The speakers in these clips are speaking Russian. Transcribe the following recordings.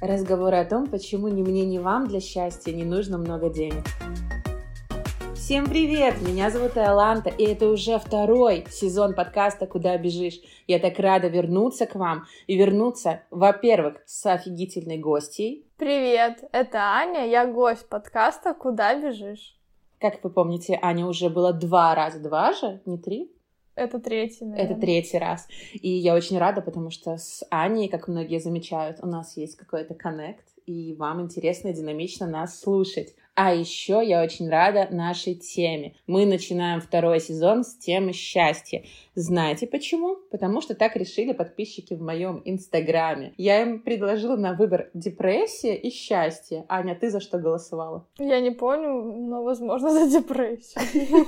Разговоры о том, почему ни мне, ни вам для счастья не нужно много денег. Всем привет! Меня зовут Иоланта, и это уже второй сезон подкаста «Куда бежишь?». Я так рада вернуться к вам и вернуться, во-первых, с офигительной гостьей. Привет, это Аня, я гость подкаста «Куда бежишь?». Как вы помните, Аня уже была два раза, два же, не три? Это третий, наверное. Это третий раз. И я очень рада, потому что с Аней, как многие замечают, у нас есть какой-то коннект, и вам интересно и динамично нас слушать. А еще я очень рада нашей теме. Мы начинаем второй сезон с темы счастья. Знаете почему? Потому что так решили подписчики в моем инстаграме. Я им предложила на выбор депрессия и счастье. Аня, ты за что голосовала? Я не помню, но, возможно, за депрессию.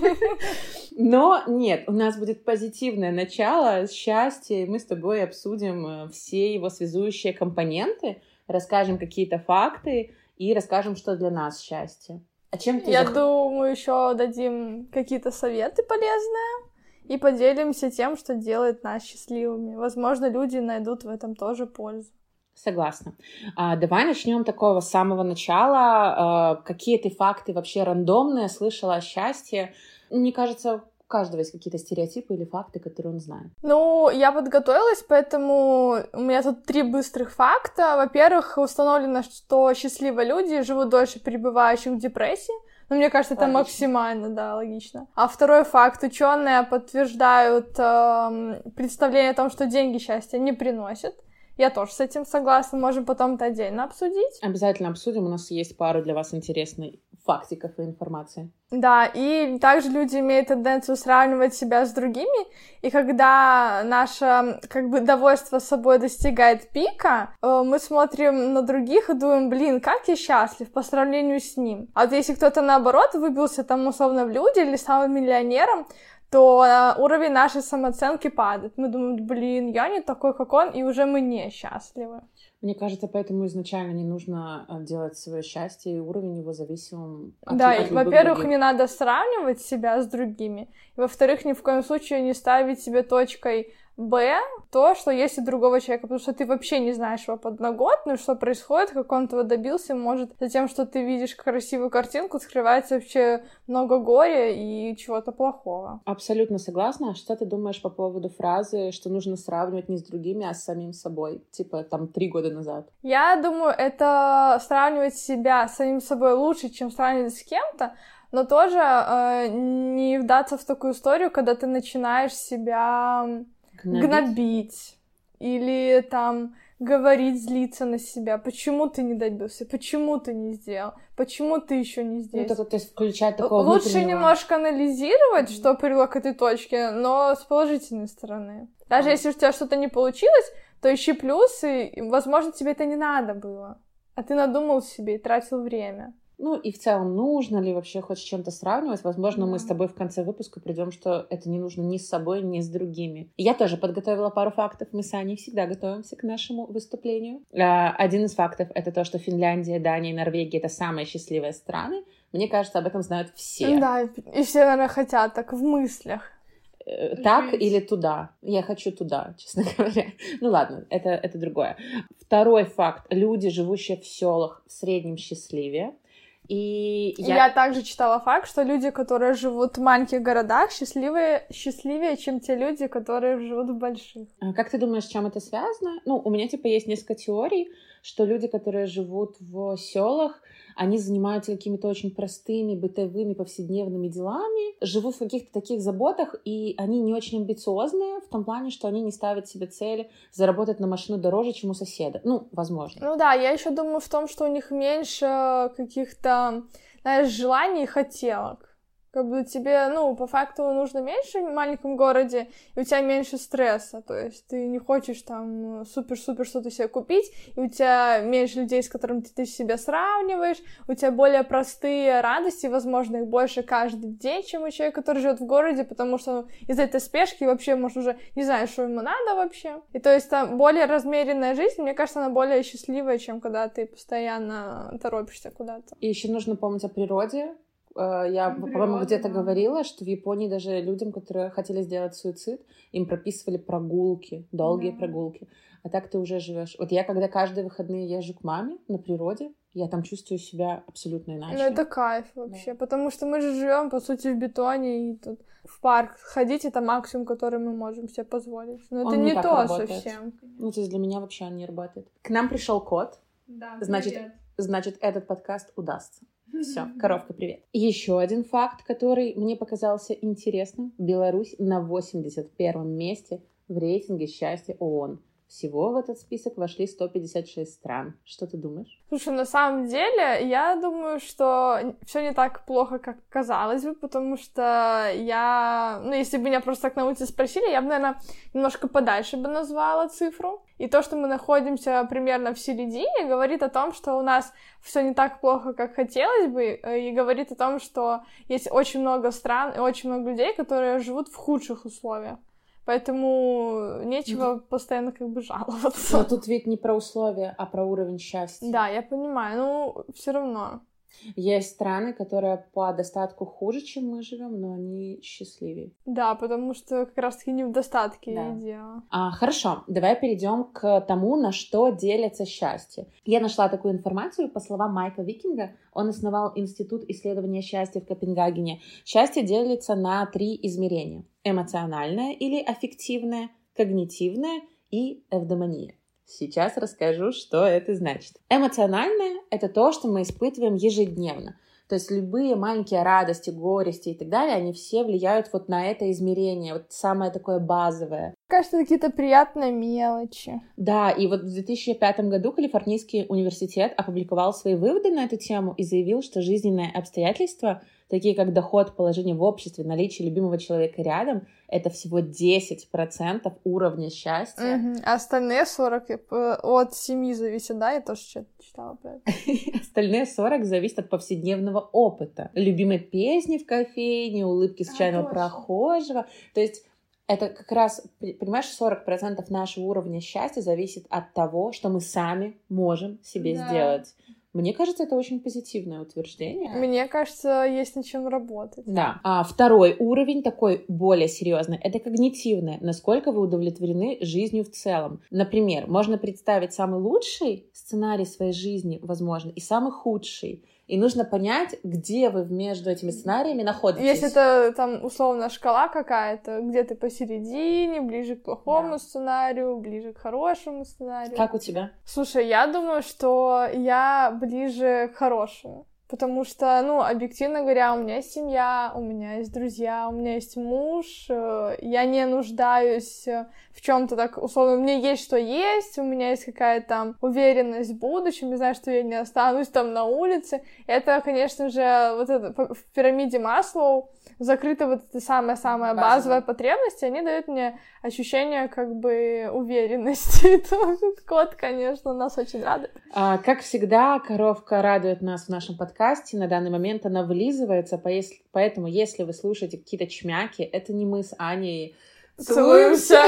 Но нет, у нас будет позитивное начало, счастье, и мы с тобой обсудим э, все его связующие компоненты, расскажем какие-то факты, и расскажем, что для нас счастье. А чем ты Я зах... думаю, еще дадим какие-то советы полезные и поделимся тем, что делает нас счастливыми. Возможно, люди найдут в этом тоже пользу. Согласна. А, давай начнем такого с самого начала. А, какие ты факты вообще рандомные слышала о счастье? Мне кажется, каждого есть какие-то стереотипы или факты, которые он знает. Ну, я подготовилась, поэтому у меня тут три быстрых факта. Во-первых, установлено, что счастливые люди живут дольше пребывающих в депрессии. Ну, мне кажется, это логично. максимально, да, логично. А второй факт. Ученые подтверждают э, представление о том, что деньги счастья не приносят. Я тоже с этим согласна. Можем потом это отдельно обсудить. Обязательно обсудим. У нас есть пару для вас интересных фактиков и информации. Да, и также люди имеют тенденцию сравнивать себя с другими, и когда наше как бы довольство собой достигает пика, э, мы смотрим на других и думаем, блин, как я счастлив по сравнению с ним. А вот если кто-то наоборот выбился там условно в люди или стал миллионером, то э, уровень нашей самооценки падает. Мы думаем, блин, я не такой, как он, и уже мы не счастливы. Мне кажется, поэтому изначально не нужно э, делать свое счастье и уровень его зависимым от Да, от во-первых, не надо сравнивать себя с другими. Во-вторых, ни в коем случае не ставить себе точкой Б, то, что есть у другого человека, потому что ты вообще не знаешь его подноготную, что происходит, как он этого добился, может, за тем, что ты видишь красивую картинку, скрывается вообще много горя и чего-то плохого. Абсолютно согласна. А что ты думаешь по поводу фразы, что нужно сравнивать не с другими, а с самим собой? Типа, там, три года назад. Я думаю, это сравнивать себя с самим собой лучше, чем сравнивать с кем-то, но тоже э, не вдаться в такую историю, когда ты начинаешь себя гнобить, гнобить или там говорить, злиться на себя. Почему ты не добился? Почему ты не сделал? Почему ты еще не здесь? Ну, это, то есть включать такого Лучше внутреннего... немножко анализировать, mm-hmm. что привело к этой точке, но с положительной стороны. Даже mm-hmm. если у тебя что-то не получилось, то ищи плюсы, и, возможно, тебе это не надо было. А ты надумал себе и тратил время. Ну и в целом, нужно ли вообще хоть с чем-то сравнивать? Возможно, да. мы с тобой в конце выпуска придем, что это не нужно ни с собой, ни с другими. Я тоже подготовила пару фактов. Мы с Аней всегда готовимся к нашему выступлению. А, один из фактов — это то, что Финляндия, Дания и Норвегия — это самые счастливые страны. Мне кажется, об этом знают все. Да, и все, наверное, хотят так в мыслях. Э, так или туда? Я хочу туда, честно говоря. Ну ладно, это, это другое. Второй факт. Люди, живущие в селах, в среднем счастливее. И я... я также читала факт, что люди, которые живут в маленьких городах, счастливые, счастливее, чем те люди, которые живут в больших. А как ты думаешь, с чем это связано? Ну, у меня типа есть несколько теорий, что люди, которые живут в селах, они занимаются какими-то очень простыми бытовыми повседневными делами, живут в каких-то таких заботах, и они не очень амбициозные в том плане, что они не ставят себе цели заработать на машину дороже, чем у соседа. Ну, возможно. Ну да, я еще думаю в том, что у них меньше каких-то, знаешь, желаний и хотелок. Как бы тебе, ну, по факту нужно меньше в маленьком городе, и у тебя меньше стресса. То есть ты не хочешь там супер-супер что-то себе купить, и у тебя меньше людей, с которыми ты, себя сравниваешь, у тебя более простые радости, возможно, их больше каждый день, чем у человека, который живет в городе, потому что из-за этой спешки вообще, может, уже не знаешь, что ему надо вообще. И то есть там более размеренная жизнь, мне кажется, она более счастливая, чем когда ты постоянно торопишься куда-то. И еще нужно помнить о природе, Э, я, по-моему, где-то говорила, что в Японии даже людям, которые хотели сделать суицид, им прописывали прогулки, долгие да. прогулки. А так ты уже живешь. Вот я, когда каждые выходные езжу к маме на природе, я там чувствую себя абсолютно иначе. Ну, это кайф вообще, да. потому что мы же живем, по сути, в бетоне, и тут в парк ходить это максимум, который мы можем себе позволить. Но он это не, не то работает. совсем. Ну, то есть для меня вообще он не работает. К нам пришел кот. Да, значит, значит, этот подкаст удастся. Все, коровка, привет. Еще один факт, который мне показался интересным. Беларусь на 81 месте в рейтинге счастья ООН. Всего в этот список вошли 156 стран. Что ты думаешь? Слушай, на самом деле, я думаю, что все не так плохо, как казалось бы, потому что я... Ну, если бы меня просто так на улице спросили, я бы, наверное, немножко подальше бы назвала цифру. И то, что мы находимся примерно в середине, говорит о том, что у нас все не так плохо, как хотелось бы, и говорит о том, что есть очень много стран и очень много людей, которые живут в худших условиях. Поэтому нечего постоянно как бы жаловаться. Но тут ведь не про условия, а про уровень счастья. Да, я понимаю, но все равно. Есть страны, которые по достатку хуже, чем мы живем, но они счастливее. Да, потому что как раз-таки не в достатке да. дело. А, хорошо, давай перейдем к тому, на что делится счастье. Я нашла такую информацию, по словам Майка Викинга, он основал Институт исследования счастья в Копенгагене. Счастье делится на три измерения. Эмоциональное или аффективное, когнитивное и эвдемония. Сейчас расскажу, что это значит. Эмоциональное — это то, что мы испытываем ежедневно. То есть любые маленькие радости, горести и так далее, они все влияют вот на это измерение, вот самое такое базовое. Кажется, какие-то приятные мелочи. Да, и вот в 2005 году Калифорнийский университет опубликовал свои выводы на эту тему и заявил, что жизненные обстоятельства такие как доход, положение в обществе, наличие любимого человека рядом, это всего 10% уровня счастья. Угу. А остальные 40 э, от семьи зависят, да? Я тоже читала про это. Остальные 40 зависят от повседневного опыта. Любимой песни в кофейне, улыбки случайного а, прохожего. То есть это как раз, понимаешь, 40% нашего уровня счастья зависит от того, что мы сами можем себе да. сделать. Мне кажется, это очень позитивное утверждение. Мне кажется, есть над чем работать. Да. А второй уровень, такой более серьезный, это когнитивное. Насколько вы удовлетворены жизнью в целом. Например, можно представить самый лучший сценарий своей жизни, возможно, и самый худший. И нужно понять, где вы между этими сценариями находитесь. Если это там условно шкала какая-то, где ты посередине, ближе к плохому да. сценарию, ближе к хорошему сценарию. Как у тебя? Слушай, я думаю, что я ближе к хорошему. Потому что, ну, объективно говоря, у меня есть семья, у меня есть друзья, у меня есть муж, э, я не нуждаюсь в чем-то так, условно, у меня есть что есть, у меня есть какая-то там уверенность в будущем, я знаю, что я не останусь там на улице. Это, конечно же, вот это в пирамиде Маслоу закрыта вот эта самая-самая базовая потребность, и они дают мне ощущение как бы уверенности. Кот, конечно, нас очень радует. А, как всегда, коровка радует нас в нашем подкасте. На данный момент она вылизывается, поэтому если вы слушаете какие-то чмяки, это не мы с Аней целуемся.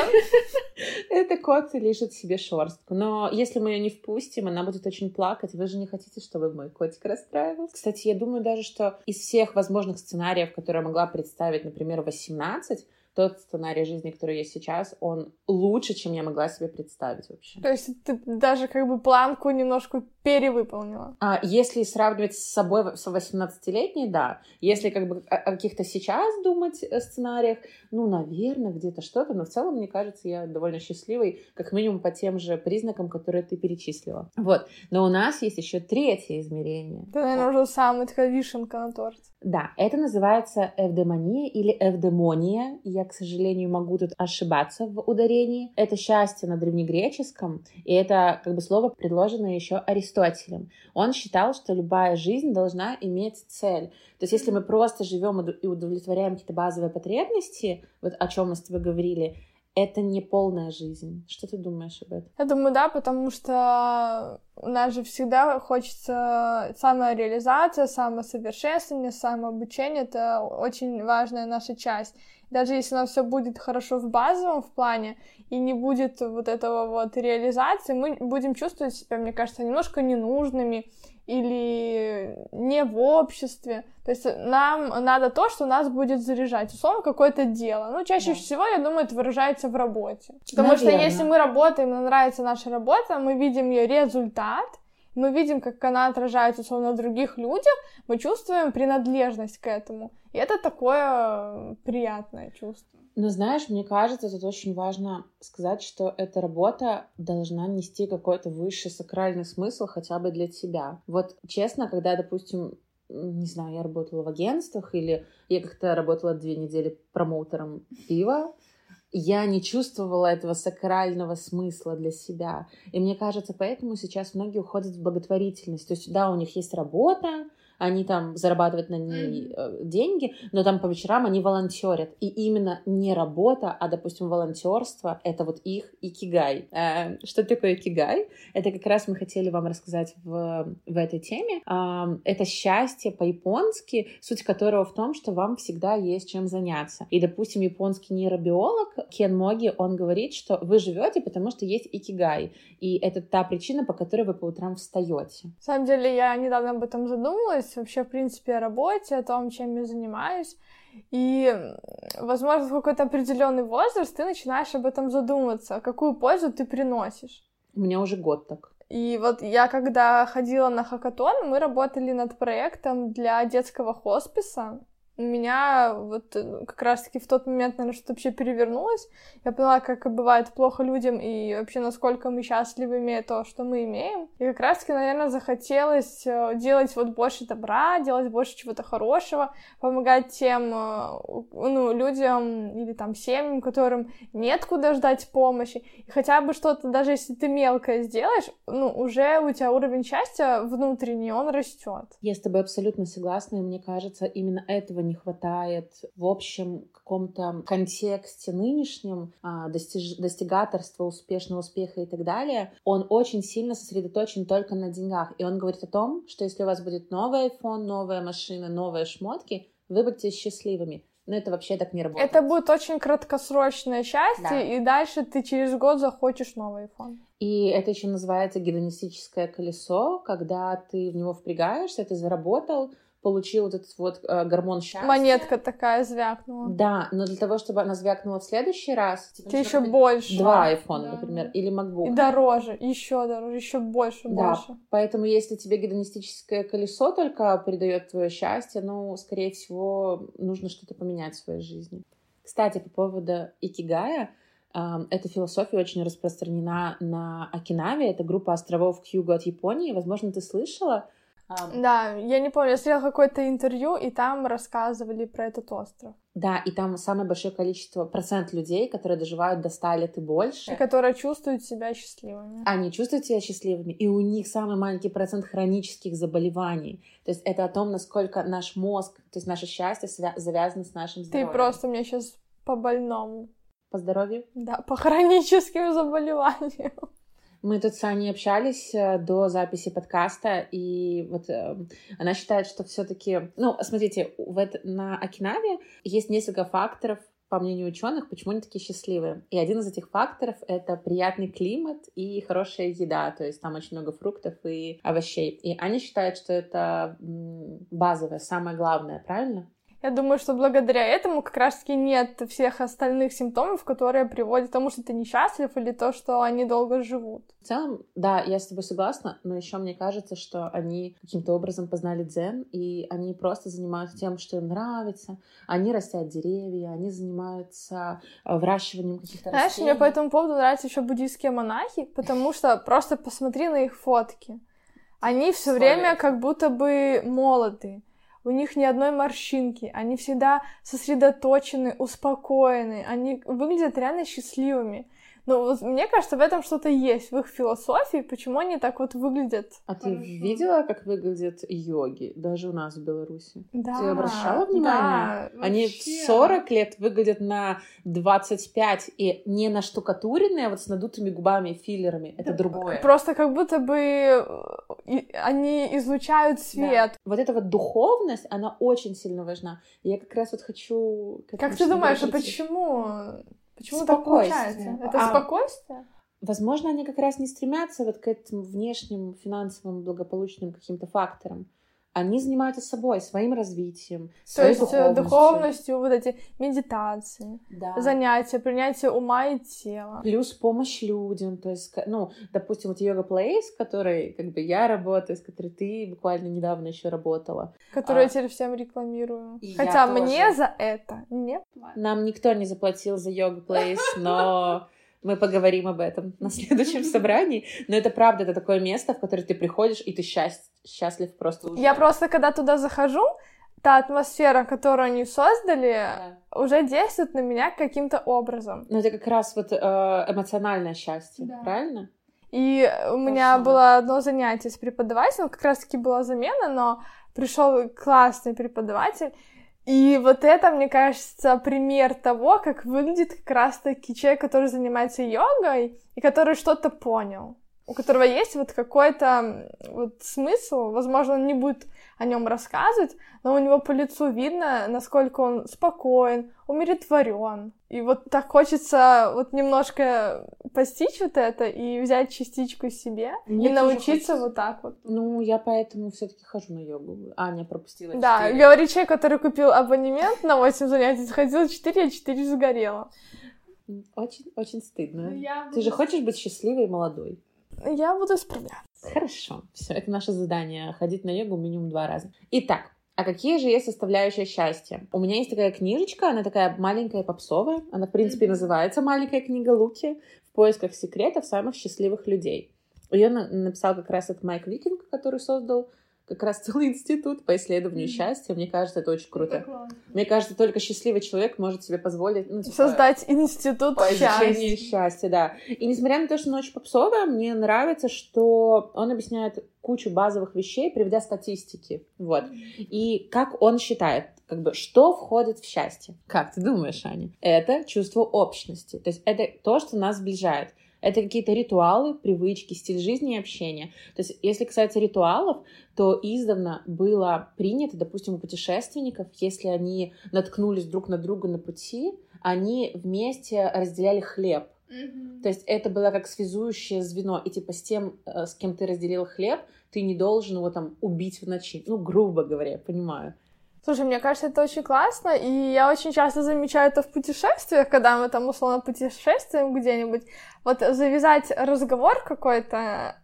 Это кот лежит себе шорстку. Но если мы ее не впустим, она будет очень плакать. Вы же не хотите, чтобы мой котик расстраивался. Кстати, я думаю даже, что из всех возможных сценариев, которые я могла представить, например, 18, тот сценарий жизни, который есть сейчас, он лучше, чем я могла себе представить вообще. То есть ты даже как бы планку немножко перевыполнила? А, если сравнивать с собой с 18-летней, да. Если как бы о, каких-то сейчас думать э, сценариях, ну, наверное, где-то что-то, но в целом, мне кажется, я довольно счастливой, как минимум по тем же признакам, которые ты перечислила. Вот. Но у нас есть еще третье измерение. Это, наверное, уже самая такая вишенка на торте. Да, это называется эвдемония или эвдемония. Я, к сожалению, могу тут ошибаться в ударении. Это счастье на древнегреческом, и это как бы слово предложено еще Аристотелем. Он считал, что любая жизнь должна иметь цель. То есть если мы просто живем и удовлетворяем какие-то базовые потребности, вот о чем мы с тобой говорили, это не полная жизнь. Что ты думаешь об этом? Я думаю, да, потому что у нас же всегда хочется самореализация, самосовершенствование, самообучение. Это очень важная наша часть. Даже если у нас все будет хорошо в базовом в плане, и не будет вот этого вот реализации, мы будем чувствовать себя, мне кажется, немножко ненужными, или не в обществе. То есть нам надо то, что нас будет заряжать. Условно, какое-то дело. Ну, чаще да. всего, я думаю, это выражается в работе. Потому Наверное. что если мы работаем, нам нравится наша работа, мы видим ее результат, мы видим, как она отражается, условно, на других людях, мы чувствуем принадлежность к этому. И это такое приятное чувство. Но знаешь, мне кажется, тут очень важно сказать, что эта работа должна нести какой-то высший сакральный смысл хотя бы для тебя. Вот честно, когда, допустим, не знаю, я работала в агентствах или я как-то работала две недели промоутером пива, я не чувствовала этого сакрального смысла для себя. И мне кажется, поэтому сейчас многие уходят в благотворительность. То есть, да, у них есть работа, они там зарабатывают на ней э, деньги, но там по вечерам они волонтерят. И именно не работа, а, допустим, волонтерство — это вот их икигай. Э, что такое икигай? Это как раз мы хотели вам рассказать в, в этой теме. Э, это счастье по-японски, суть которого в том, что вам всегда есть чем заняться. И, допустим, японский нейробиолог Кен Моги, он говорит, что вы живете, потому что есть икигай. И это та причина, по которой вы по утрам встаете. На самом деле, я недавно об этом задумалась, вообще, в принципе, о работе, о том, чем я занимаюсь. И, возможно, в какой-то определенный возраст ты начинаешь об этом задумываться, какую пользу ты приносишь. У меня уже год так. И вот я, когда ходила на хакатон, мы работали над проектом для детского хосписа, у меня вот э, как раз-таки в тот момент, наверное, что-то вообще перевернулось. Я поняла, как бывает плохо людям и вообще насколько мы счастливы, имея то, что мы имеем. И как раз-таки, наверное, захотелось э, делать вот больше добра, делать больше чего-то хорошего, помогать тем, э, ну, людям или там семьям, которым нет куда ждать помощи. И хотя бы что-то, даже если ты мелкое сделаешь, ну, уже у тебя уровень счастья внутренний, он растет. Я с тобой абсолютно согласна, и мне кажется, именно этого не хватает в общем каком-то контексте нынешнем а, достиж... достигаторства, успешного успеха и так далее, он очень сильно сосредоточен только на деньгах. И он говорит о том, что если у вас будет новый iPhone, новая машина, новые шмотки, вы будете счастливыми. Но это вообще так не работает. Это будет очень краткосрочное счастье, да. и дальше ты через год захочешь новый iPhone. И это еще называется гедонистическое колесо, когда ты в него впрягаешься, ты заработал, получил вот этот вот э, гормон счастья. Монетка такая звякнула. Да, но для того, чтобы она звякнула в следующий раз... Тебе еще больше. Два айфона, да. например, или MacBook. И дороже, еще дороже, еще больше, да, больше. поэтому если тебе гедонистическое колесо только придает твое счастье, ну, скорее всего, нужно что-то поменять в своей жизни. Кстати, по поводу икигая, эта философия очень распространена на Окинаве. Это группа островов к югу от Японии. Возможно, ты слышала. Um, да, я не помню, я смотрела какое-то интервью, и там рассказывали про этот остров. Да, и там самое большое количество, процент людей, которые доживают до 100 лет и больше. И которые чувствуют себя счастливыми. Они чувствуют себя счастливыми, и у них самый маленький процент хронических заболеваний. То есть это о том, насколько наш мозг, то есть наше счастье свя- завязано с нашим здоровьем. Ты просто мне сейчас по больному. По здоровью? Да, по хроническим заболеваниям. Мы тут с Аней общались э, до записи подкаста, и вот э, она считает, что все-таки, ну, смотрите, в это, на Окинаве есть несколько факторов, по мнению ученых, почему они такие счастливые. И один из этих факторов — это приятный климат и хорошая еда, то есть там очень много фруктов и овощей. И Аня считает, что это базовое, самое главное, правильно? Я думаю, что благодаря этому как раз-таки нет всех остальных симптомов, которые приводят к тому, что ты несчастлив или то, что они долго живут. В целом, да, я с тобой согласна, но еще мне кажется, что они каким-то образом познали дзен, и они просто занимаются тем, что им нравится. Они растят деревья, они занимаются э, выращиванием каких-то Знаешь, растений. мне по этому поводу нравятся еще буддийские монахи, потому что просто посмотри на их фотки. Они все время как будто бы молоды у них ни одной морщинки, они всегда сосредоточены, успокоены, они выглядят реально счастливыми. Ну, вот мне кажется, в этом что-то есть, в их философии, почему они так вот выглядят. А ты видела, как выглядят йоги, даже у нас в Беларуси? Да. Ты обращала внимание? Да, Они в вообще. 40 лет выглядят на 25 и не на штукатуренные, а вот с надутыми губами и филлерами. Это другое. Просто как будто бы э, они излучают свет. Вот эта вот духовность, она очень сильно важна. Я как раз вот хочу... к этому Как ты думаешь, а почему? Почему так Спокойствие. получается? Это А- спокойствие? Возможно, они как раз не стремятся вот к этим внешним финансовым благополучным каким-то факторам. Они занимаются собой, своим развитием, То своей есть э, духовностью. духовностью, вот эти медитации, Да. занятия, принятие ума и тела. Плюс помощь людям, то есть, ну, допустим, вот йога плейс, который, как бы, я работаю, с которой ты буквально недавно еще работала. Которую А. я теперь всем рекламирую. И Хотя тоже. мне за это не платят. Нам никто не заплатил за йога плейс, но мы поговорим об этом на следующем собрании. Но это правда, это такое место, в которое ты приходишь, и ты счаст- счастлив просто уже. Я просто, когда туда захожу, та атмосфера, которую они создали, Да. уже действует на меня каким-то образом. Ну, это как раз вот э, эмоциональное счастье, Да. правильно? И у меня Точно. было одно занятие с преподавателем, как раз-таки была замена, но пришел классный преподаватель. И вот это, мне кажется, пример того, как выглядит как раз-таки человек, который занимается йогой и который что-то понял, у которого есть вот какой-то вот смысл, возможно, он не будет о нем рассказывать, но у него по лицу видно, насколько он спокоен, умиротворен. И вот так хочется вот немножко постичь вот это и взять частичку себе Мне и научиться хочется. вот так вот. Ну, я поэтому все-таки хожу на йогу. Аня пропустила Да, четыре. говорит человек, который купил абонемент на 8 занятий, сходил 4, а 4 сгорело. Очень, очень стыдно. Ну, Я Ты же хочешь быть счастливой и молодой? Я буду исправляться. Хорошо. Все, это наше задание. Ходить на йогу минимум два раза. Итак, а какие же есть составляющие счастья? У меня есть такая книжечка, она такая маленькая попсовая. Она, в принципе, называется «Маленькая книга Луки. В поисках секретов самых счастливых людей». Ее на- написал как раз этот Майк Викинг, который создал как раз целый институт по исследованию Мгм. счастья. Мне кажется, это очень круто. Мне кажется, только счастливый человек может себе позволить ну, типа, Создать институт по счастья. счастья, да. И несмотря на то, что она очень попсовая, мне нравится, что он объясняет кучу базовых вещей, приведя статистики. Вот. И как он считает, как бы, что входит в счастье? Как ты думаешь, Аня? Это чувство общности. То есть это то, что нас сближает. Это какие-то ритуалы, привычки, стиль жизни и общения. То есть, если касается ритуалов, то издавна было принято, допустим, у путешественников, если они наткнулись друг на друга на пути, они вместе разделяли хлеб. То есть это было как связующее звено. И типа с тем, э, с кем ты разделил хлеб, ты не должен его там убить в ночи. Ну, грубо говоря, я понимаю. Слушай, мне кажется, это очень классно, и я очень часто замечаю это в путешествиях, когда мы там условно путешествуем где-нибудь. Вот завязать разговор какой-то,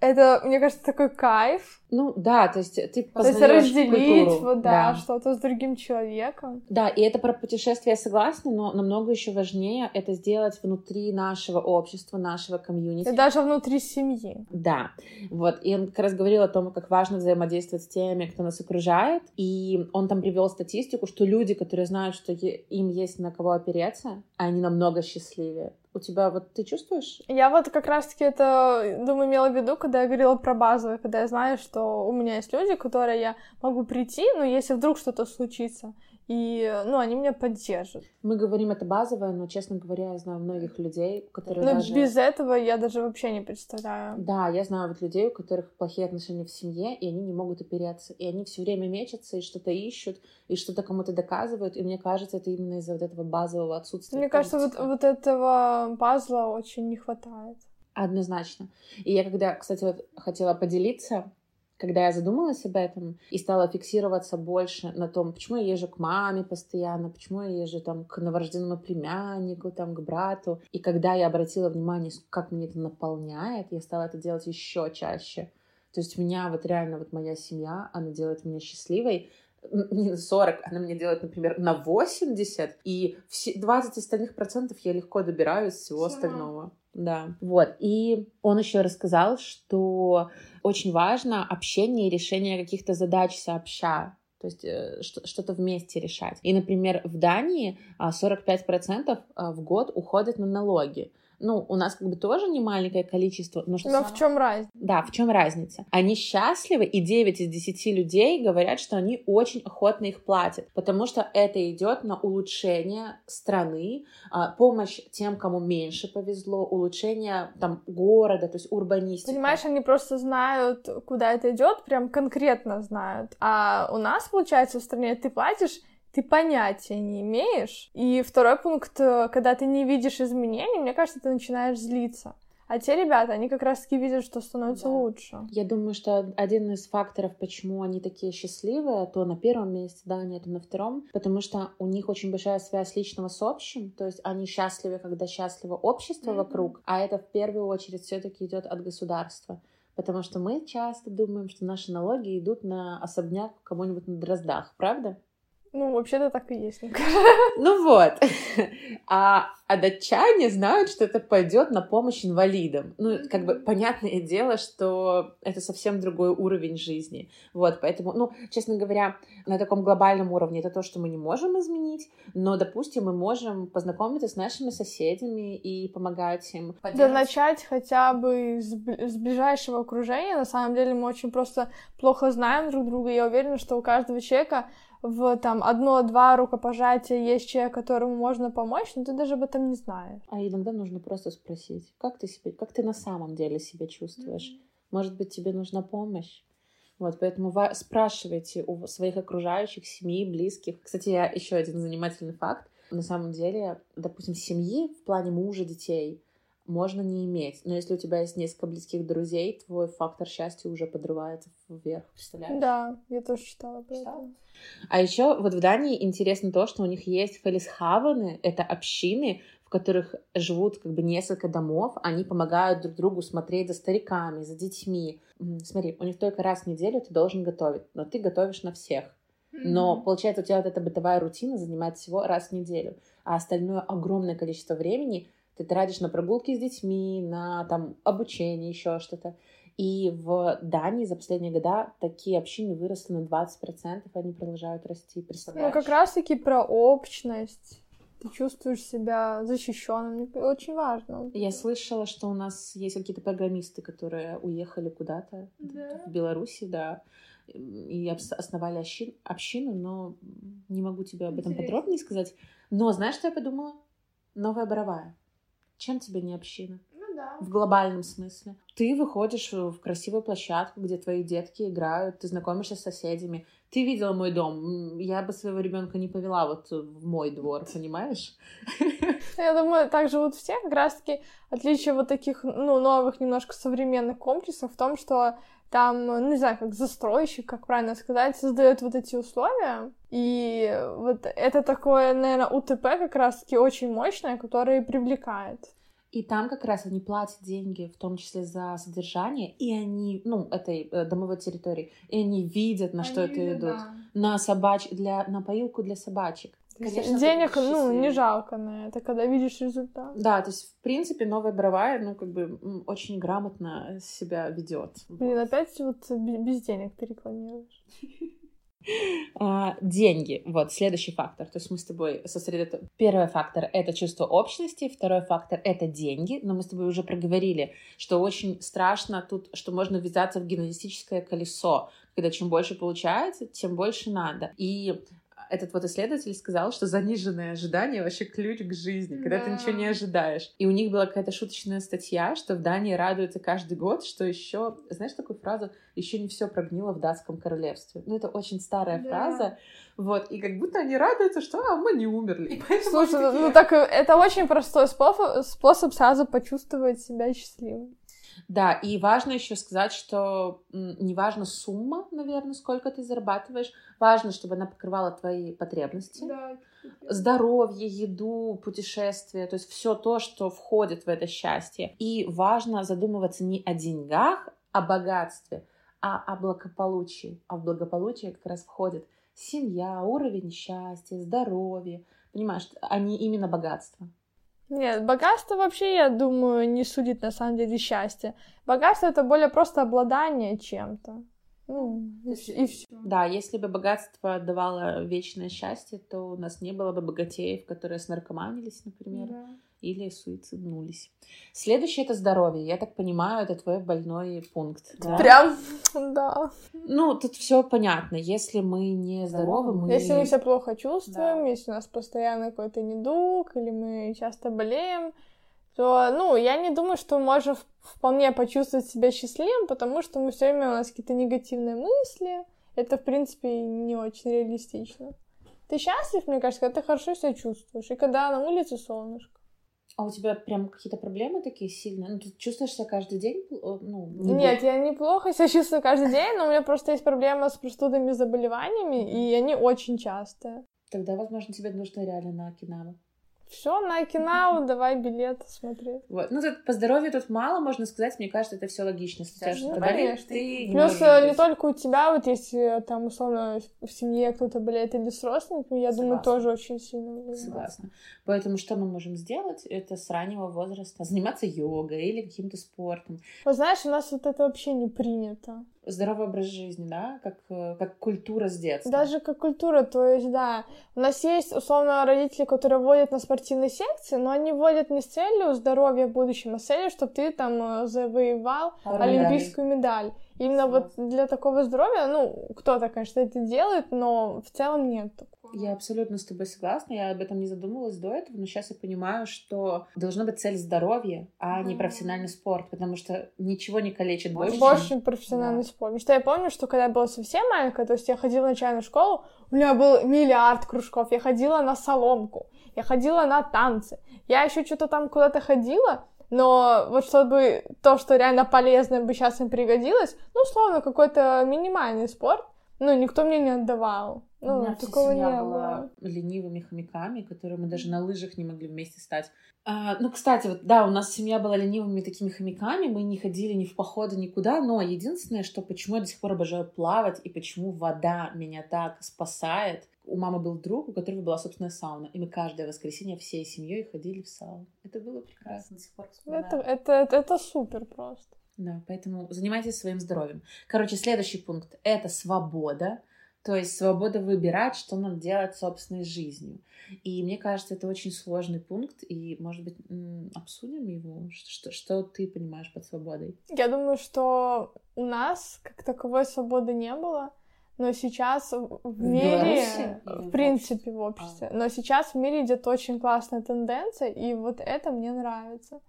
это, мне кажется, такой кайф. Ну да, то есть ты То есть разделить, культуру. вот, да, что-то с другим человеком. Да, и это про путешествие я согласна, но намного еще важнее это сделать внутри нашего общества, нашего комьюнити. И даже внутри семьи. Да, вот, и он как раз говорил о том, как важно взаимодействовать с теми, кто нас окружает, и он там привел статистику, что люди, которые знают, что им есть на кого опереться, они намного счастливее. У тебя вот ты чувствуешь? Я вот как раз-таки это, думаю, имела в виду, когда я говорила про базовое, когда я знаю, что у меня есть люди, которые я могу прийти, но если вдруг что-то случится, и, ну, они меня поддержат. Мы говорим это базовое, но, честно говоря, я знаю многих людей, которые Но даже... без этого я даже вообще не представляю. Да, я знаю вот людей, у которых плохие отношения в семье, и они не могут опереться, и они все время мечутся и что-то ищут, и что-то кому-то доказывают, и мне кажется, это именно из-за вот этого базового отсутствия. Мне кажется, вот, вот этого пазла очень не хватает. Однозначно. И я когда, кстати, вот хотела поделиться, когда я задумалась об этом и стала фиксироваться больше на том, почему я езжу к маме постоянно, почему я езжу там к новорожденному племяннику, там к брату. И когда я обратила внимание, как мне это наполняет, я стала это делать еще чаще. То есть меня вот реально вот моя семья, она делает меня счастливой, не на 40, она меня делает, например, на 80, и все 20 остальных процентов я легко добираюсь всего Сама. остального. Да. Вот. И он еще рассказал, что очень важно общение и решение каких-то задач сообща. То есть э, что- что-то вместе решать. И, например, в Дании а, 45% а, в год уходят на налоги. Ну, у нас как бы тоже не маленькое количество, но что... Но в чем разница? Да, в чем разница? Они счастливы, и 9 из 10 людей говорят, что они очень охотно их платят, потому что это идет на улучшение страны, а, помощь тем, кому меньше повезло, улучшение там города, то есть урбанистика. Понимаешь, они просто знают, куда это идет, прям конкретно знают. А у нас, получается, в стране ты платишь ты понятия не имеешь. И второй пункт, э, когда ты не видишь изменений, мне кажется, ты начинаешь злиться. А те ребята, они как раз-таки видят, что становится да. лучше. Я думаю, что один из факторов, почему они такие счастливые, то на первом месте, да, они это на втором, потому что у них очень большая связь личного с общим, то есть они счастливы, когда счастливо общество mm-hmm. вокруг, а это в первую очередь все-таки идет от государства. Потому что мы часто думаем, что наши налоги идут на особняк кому-нибудь на Дроздах, правда? Ну, вообще-то так и есть. Ну вот. А, а датчане знают, что это пойдет на помощь инвалидам. Ну, как бы понятное дело, что это совсем другой уровень жизни. Вот, поэтому, ну, честно говоря, на таком глобальном уровне это то, что мы не можем изменить, но, допустим, мы можем познакомиться с нашими соседями и помогать им. Да начать хотя бы с, с ближайшего окружения. На самом деле мы очень просто плохо знаем друг друга. Я уверена, что у каждого человека в там одно-два рукопожатия есть человек, которому можно помочь, но ты даже об этом не знаешь. А иногда нужно просто спросить, как ты себе, как ты на самом деле себя чувствуешь? Mm-hmm. Может быть, тебе нужна помощь? Вот, поэтому спрашивайте у своих окружающих, семьи, близких. Кстати, я еще один занимательный факт. На самом деле, допустим, семьи в плане мужа, детей можно не иметь. Но если у тебя есть несколько близких друзей, твой фактор счастья уже подрывается вверх, представляешь? Да, я тоже читала про это. А еще вот в Дании интересно то, что у них есть фелисхавены, это общины, в которых живут как бы несколько домов, они помогают друг другу смотреть за стариками, за детьми. Смотри, у них только раз в неделю ты должен готовить, но ты готовишь на всех. Но получается, у тебя вот эта бытовая рутина занимает всего раз в неделю, а остальное огромное количество времени ты тратишь на прогулки с детьми, на там обучение, еще что-то. И в Дании за последние года такие общины выросли на 20%, они продолжают расти, представляешь? Ну, как раз-таки про общность. Ты чувствуешь себя защищенным, очень важно. Я слышала, что у нас есть какие-то программисты, которые уехали куда-то да. в Беларуси, да, и основали общину, но не могу тебе об этом Интересно. подробнее сказать. Но знаешь, что я подумала? Новая Боровая. Чем тебе не община? Ну да. В глобальном смысле. Ты выходишь в красивую площадку, где твои детки играют, ты знакомишься с соседями. Ты видела мой дом. Я бы своего ребенка не повела вот в мой двор, понимаешь? Я думаю, так живут все. Как раз-таки отличие вот таких, ну, новых, немножко современных комплексов в том, что там, ну, не знаю, как застройщик, как правильно сказать, создает вот эти условия. И вот это такое, наверное, УТП как раз-таки очень мощное, которое привлекает. И там как раз они платят деньги, в том числе за содержание, и они, ну, этой э, домовой территории, и они видят, на они, что это идут. Да. На собач... для... на поилку для собачек. Конечно, Денег, ну, не жалко на это, когда видишь результат. Да, то есть, в принципе, новая бровая, ну, как бы, очень грамотно себя ведет. Блин, опять вот без денег ты рекламируешь. А, деньги. Вот, следующий фактор. То есть мы с тобой сосредоточены. Первый фактор — это чувство общности, второй фактор — это деньги. Но мы с тобой уже проговорили, что очень страшно тут, что можно ввязаться в генетическое колесо, когда чем больше получается, тем больше надо. И этот вот исследователь сказал, что заниженное ожидание вообще ключ к жизни, когда да. ты ничего не ожидаешь. И у них была какая-то шуточная статья, что в Дании радуются каждый год, что еще, знаешь такую фразу, еще не все прогнило в датском королевстве. Ну, это очень старая да. фраза. Вот, и как будто они радуются, что а, мы не умерли. Слушай, такие... ну так это очень простой способ, способ сразу почувствовать себя счастливым. Да, и важно еще сказать, что не важна сумма, наверное, сколько ты зарабатываешь, важно, чтобы она покрывала твои потребности. Да. Здоровье, еду, путешествия, то есть все то, что входит в это счастье. И важно задумываться не о деньгах, о богатстве, а о благополучии. А в благополучие как раз входит семья, уровень счастья, здоровье. Понимаешь, а не именно богатство. Нет, богатство вообще, я думаю, не судит на самом деле счастье. Богатство это более просто обладание чем-то. Ну, и все. Да, если бы богатство давало вечное счастье, то у нас не было бы богатеев, которые снаркоманились, например. Да. Или суициднулись. Следующее это здоровье. Я так понимаю, это твой больной пункт. Да? Прям, да. Ну, тут все понятно. Если мы не здоровы, мы... Если мы себя плохо чувствуем, да. если у нас постоянно какой-то недуг, или мы часто болеем, то, ну, я не думаю, что мы можем вполне почувствовать себя счастливым, потому что мы все время у нас какие-то негативные мысли. Это, в принципе, не очень реалистично. Ты счастлив, мне кажется, когда ты хорошо себя чувствуешь, и когда на улице солнышко. А у тебя прям какие-то проблемы такие сильные? Ну, ты чувствуешь себя каждый день? Ну, не Нет, я неплохо себя чувствую каждый день, но у меня просто есть проблема с простудными заболеваниями, и они очень частые. Тогда, возможно, тебе нужно реально на Окинаву. Все, на Окинаву давай билет смотреть. Вот. Ну, тут по здоровью тут мало, можно сказать, мне кажется, это все логично. Сейчас ну, конечно. Ты Плюс не, э, не только у тебя, вот если там, условно, в семье кто-то болеет или с родственниками, я Согласна. думаю, тоже очень сильно влияет. Согласна. Поэтому что мы можем сделать? Это с раннего возраста заниматься йогой или каким-то спортом. Вот знаешь, у нас вот это вообще не принято здоровый образ жизни, да, как, э, как культура с детства. Даже как культура, то есть, да. У нас есть, условно, родители, которые водят на спортивные секции, но они водят не с целью здоровья в будущем, а с целью, чтобы ты там э, завоевал а олимпийскую медаль. Именно вот для такого здоровья, ну, кто-то, конечно, это делает, но в целом нет такого. Я абсолютно с тобой согласна, я об этом не задумывалась до этого, но сейчас я понимаю, что должна быть цель здоровья, а mm. не профессиональный спорт, потому что ничего не калечит больше. Больше чем профессиональный да. спорт. Потому что я помню, что когда я была совсем маленькая, то есть я ходила в начальную школу, у меня был миллиард кружков, я ходила на соломку, я ходила на танцы, я еще что-то там куда-то ходила, но вот чтобы то, что реально полезное бы сейчас им пригодилось, ну, условно, какой-то минимальный спорт, ну, никто мне не отдавал. Ну, У меня вся семья была ленивыми хомяками, которые мы даже на лыжах не могли вместе стать. А, ну, кстати, вот да, у нас семья была ленивыми такими хомяками, мы не ходили ни в походы, никуда, но единственное, что почему я до сих пор обожаю плавать и почему вода меня так спасает. У мамы был друг, у которого была собственная сауна, и мы каждое воскресенье всей семьей ходили в сауну. Это было прекрасно, до сих пор Это, это, это, это супер просто. Да, поэтому занимайтесь своим здоровьем. Короче, следующий пункт — это свобода. То есть свобода выбирать, что нам делать собственной жизнью. И мне кажется, это очень сложный пункт, и, может быть, обсудим его? Что, что, что ты понимаешь под свободой? Я думаю, что у нас как таковой свободы не было, но сейчас в, в мире, в принципе, в обществе, а. но сейчас в мире идет очень классная тенденция, и вот это мне нравится.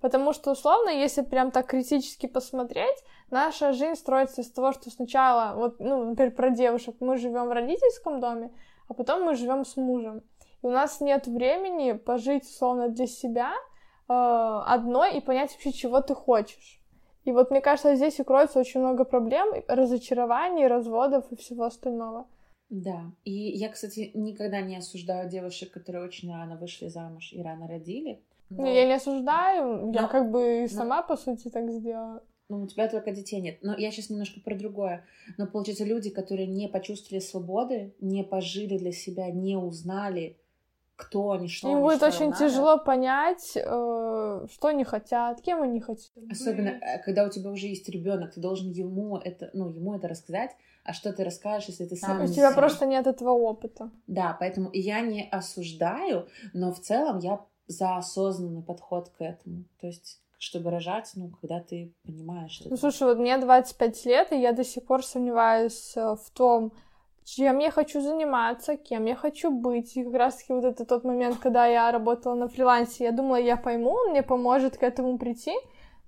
Потому что, условно, если прям так критически посмотреть, наша жизнь строится из того, что сначала, вот, ну, например, про девушек, мы живем в родительском доме, а потом мы живем с мужем. И у нас нет времени пожить, условно, для себя э, одной и понять вообще, чего ты хочешь. И вот мне кажется, здесь и очень много проблем, разочарований, разводов и всего остального. Да, и я, кстати, никогда не осуждаю девушек, которые очень рано вышли замуж и рано родили, но... Я не осуждаю, но... я как бы и сама, но... по сути, так сделала. Ну, у тебя только детей нет. Но я сейчас немножко про другое. Но, получается, люди, которые не почувствовали свободы, не пожили для себя, не узнали, кто они, что Им они, будет что очень надо. тяжело понять, э, что они хотят, кем они хотят. Особенно, э, когда у тебя уже есть ребенок, ты должен ему это, ну, ему это рассказать, а что ты расскажешь, если ты сам... У тебя сам... просто нет этого опыта. Да, поэтому я не осуждаю, но в целом я за осознанный подход к этому. То есть чтобы рожать, ну, когда ты понимаешь, что... Ну, слушай, вот мне 25 лет, и я до сих пор сомневаюсь э, в том, чем я хочу заниматься, кем я хочу быть. И как раз-таки вот это тот момент, когда я работала на фрилансе, я думала, я пойму, он мне поможет к этому прийти,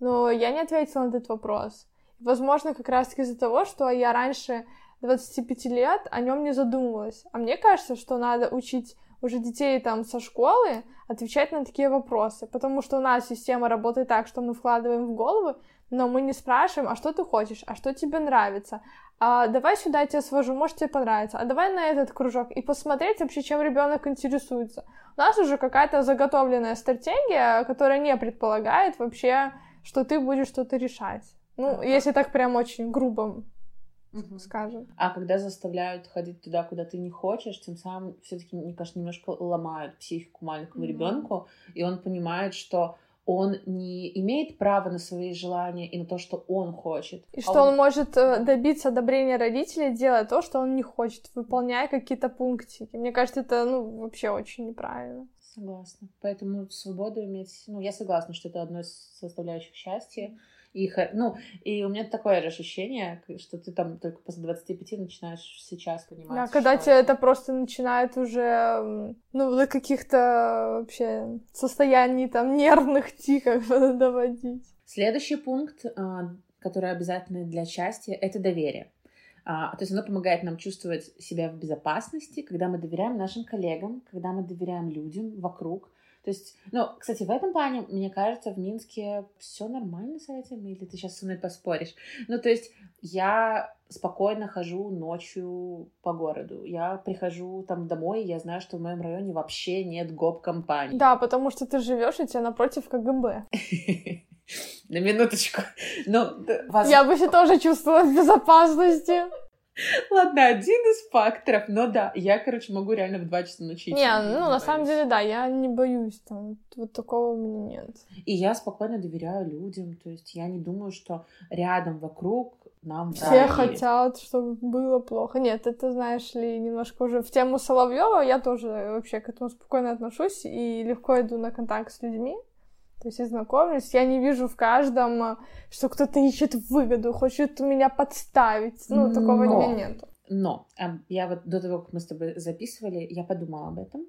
но я не ответила на этот вопрос. Возможно, как раз-таки из-за того, что я раньше 25 лет о нем не задумывалась. А мне кажется, что надо учить уже детей там со школы отвечать на такие вопросы, потому что у нас система работает так, что мы вкладываем в голову, но мы не спрашиваем, а что ты хочешь, а что тебе нравится, а давай сюда я тебя свожу, может тебе понравится, а давай на этот кружок и посмотреть вообще, чем ребенок интересуется. У нас уже какая-то заготовленная стратегия, которая не предполагает вообще, что ты будешь что-то решать. Ну, если так прям очень грубо угу. скажем. А когда заставляют ходить туда, куда ты не хочешь, тем самым все-таки, мне кажется, немножко ломают психику маленькому угу. ребенку, и он понимает, что он не имеет права на свои желания и на то, что он хочет. И а что он... он может э, добиться одобрения родителей, делая то, что он не хочет, выполняя какие-то пунктики. Мне кажется, это, ну, вообще очень неправильно. Согласна. Поэтому свободу иметь... Ну, я согласна, что это одно из составляющих счастья. И, ну, и у меня такое же ощущение, что ты там только после 25 начинаешь сейчас понимать. Да, когда что... тебя это просто начинает уже, ну, до каких-то вообще состояний там нервных тиков доводить. Следующий пункт, а, который обязательный для счастья, это доверие. А, то есть оно помогает нам чувствовать себя в безопасности, когда мы доверяем нашим коллегам, когда мы доверяем людям вокруг. То есть, ну, кстати, в этом плане, мне кажется, в Минске все нормально с этим, или ты сейчас со мной поспоришь? Ну, то есть я спокойно хожу ночью по городу. Я прихожу там домой, и я знаю, что в моем районе вообще нет гоп-компаний. Да, потому что ты живешь, и тебя напротив КГБ. На минуточку. Ну. Я бы еще тоже чувствовала в безопасности. Ладно, один из факторов, но да, я, короче, могу реально в 2 часа ночи. Не, ну, на самом деле, да, я не боюсь, там, вот такого у меня нет. И я спокойно доверяю людям, то есть я не думаю, что рядом, вокруг нам Все брали. хотят, чтобы было плохо. Нет, это, знаешь ли, немножко уже в тему Соловьева я тоже вообще к этому спокойно отношусь и легко иду на контакт с людьми. То есть я знакомлюсь, я не вижу в каждом, э, что кто-то ищет выгоду, хочет меня подставить. Ну, такого но, у меня нет. Но эм, я вот до того, как мы с тобой записывали, я подумала об этом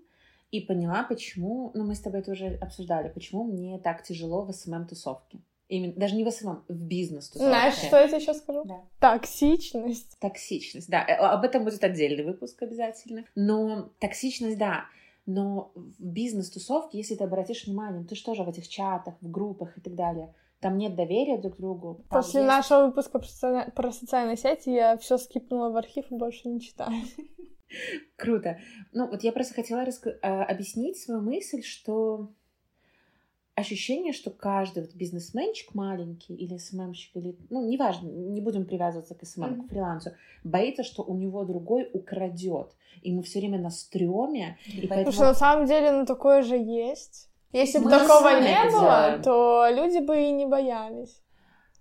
и поняла, почему, ну, мы с тобой это уже обсуждали, почему мне так тяжело в SMM-тусовке. Именно, даже не в SMM, в бизнес тусовке. Знаешь, что я тебе сейчас скажу? Да. Токсичность. Токсичность, да. Э, об этом будет отдельный выпуск обязательно. Но токсичность, да. Но в бизнес-тусовке, если ты обратишь внимание, ты что же в этих чатах, в группах и так далее, там нет доверия друг к другу. После есть... нашего выпуска про социальные сети я все скипнула в архив и больше не читаю. Круто. Ну, вот я просто хотела раска- а, объяснить свою мысль, что ощущение, что каждый вот бизнесменчик маленький или СММщик, или, ну, неважно, не будем привязываться к SMM, мм-хмм. к фрилансу, боится, что у него другой украдет. И мы все время на стреме. И поэтому... Потому что на самом деле, ну, такое же есть. Если бы такого не было, то люди бы и не боялись.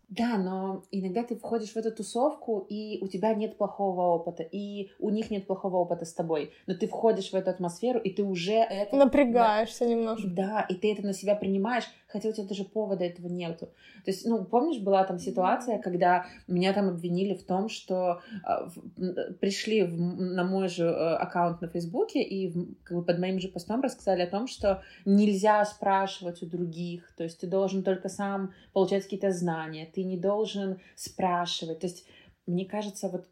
Да, но иногда ты входишь в эту тусовку, и у тебя нет плохого опыта, и у них нет плохого опыта с тобой. Но ты входишь в эту атмосферу, и ты уже это... Напрягаешься да, немножко. Да, и ты это на себя принимаешь, хотя у тебя даже повода этого нету. То есть, ну, помнишь, была там ситуация, когда меня там обвинили в том, что э, пришли в, на мой же э, аккаунт на Фейсбуке и как бы под моим же постом рассказали о том, что нельзя спрашивать у других, то есть ты должен только сам получать какие-то знания, ты не должен спрашивать. То есть, мне кажется, вот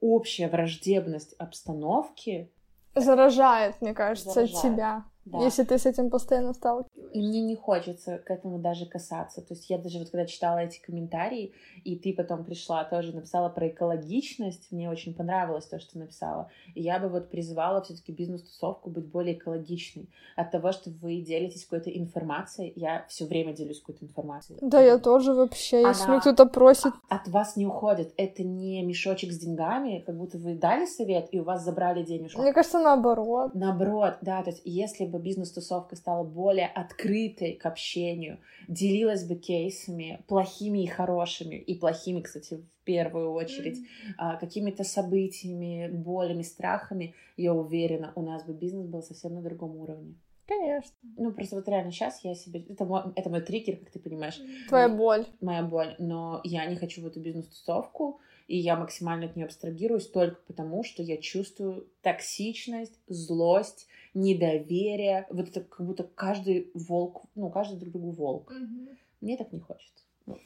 общая враждебность обстановки заражает, мне кажется, заражает. тебя. Да. Если ты с этим постоянно сталкиваешься. И мне не хочется к этому даже касаться. То есть я даже вот когда читала эти комментарии, и ты потом пришла, тоже написала про экологичность, мне очень понравилось то, что написала. И я бы вот призывала все таки бизнес-тусовку быть более экологичной. От того, что вы делитесь какой-то информацией, я все время делюсь какой-то информацией. Да, я тоже вообще, если Она кто-то просит. От вас не уходит. Это не мешочек с деньгами, как будто вы дали совет, и у вас забрали денежку. Мне кажется, наоборот. Наоборот, да. То есть если бы бизнес-тусовка стала более открытой к общению, делилась бы кейсами плохими и хорошими, и плохими, кстати, в первую очередь, mm-hmm. какими-то событиями, болями, страхами, я уверена, у нас бы бизнес был совсем на другом уровне. Конечно. Ну, просто вот реально сейчас я себе... Это мой, это мой триггер, как ты понимаешь. Твоя боль. Моя боль. Но я не хочу в эту бизнес-тусовку, и я максимально от нее абстрагируюсь только потому, что я чувствую токсичность, злость, недоверие. Вот это как будто каждый волк, ну, каждый друг другу волк. Угу. Мне так не хочется. Вот.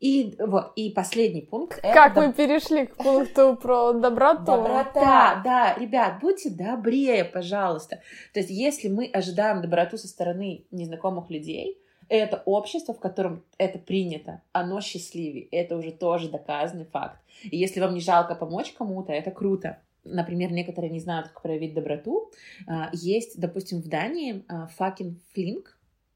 И вот, и последний пункт. Как мы перешли к пункту про доброту. Доброта, да. Ребят, будьте добрее, пожалуйста. То есть, если мы ожидаем доброту со стороны незнакомых людей, это общество, в котором это принято, оно счастливее. Это уже тоже доказанный факт. И если вам не жалко помочь кому-то, это круто например, некоторые не знают, как проявить доброту. А, есть, допустим, в Дании а, fucking flink,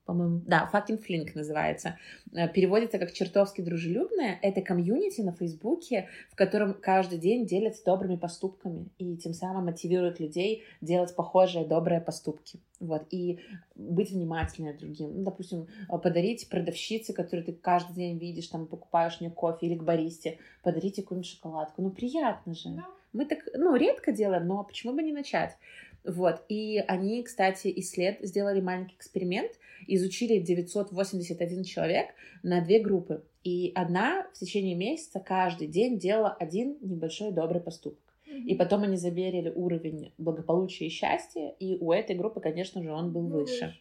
по-моему, да, fucking flink называется. А, переводится как чертовски дружелюбное. Это комьюнити на Фейсбуке, в котором каждый день делятся добрыми поступками и тем самым мотивирует людей делать похожие добрые поступки. Вот, и быть внимательнее другим. Ну, допустим, подарить продавщице, которую ты каждый день видишь, там, покупаешь у нее кофе, или к баристе, подарить какую-нибудь шоколадку. Ну, приятно же. Мы так, ну, редко делаем, но почему бы не начать? Вот. И они, кстати, исслед... сделали маленький эксперимент, изучили 981 человек на две группы. И одна в течение месяца каждый день делала один небольшой добрый поступок. И потом они замерили уровень благополучия и счастья, и у этой группы, конечно же, он был ну, выше. выше.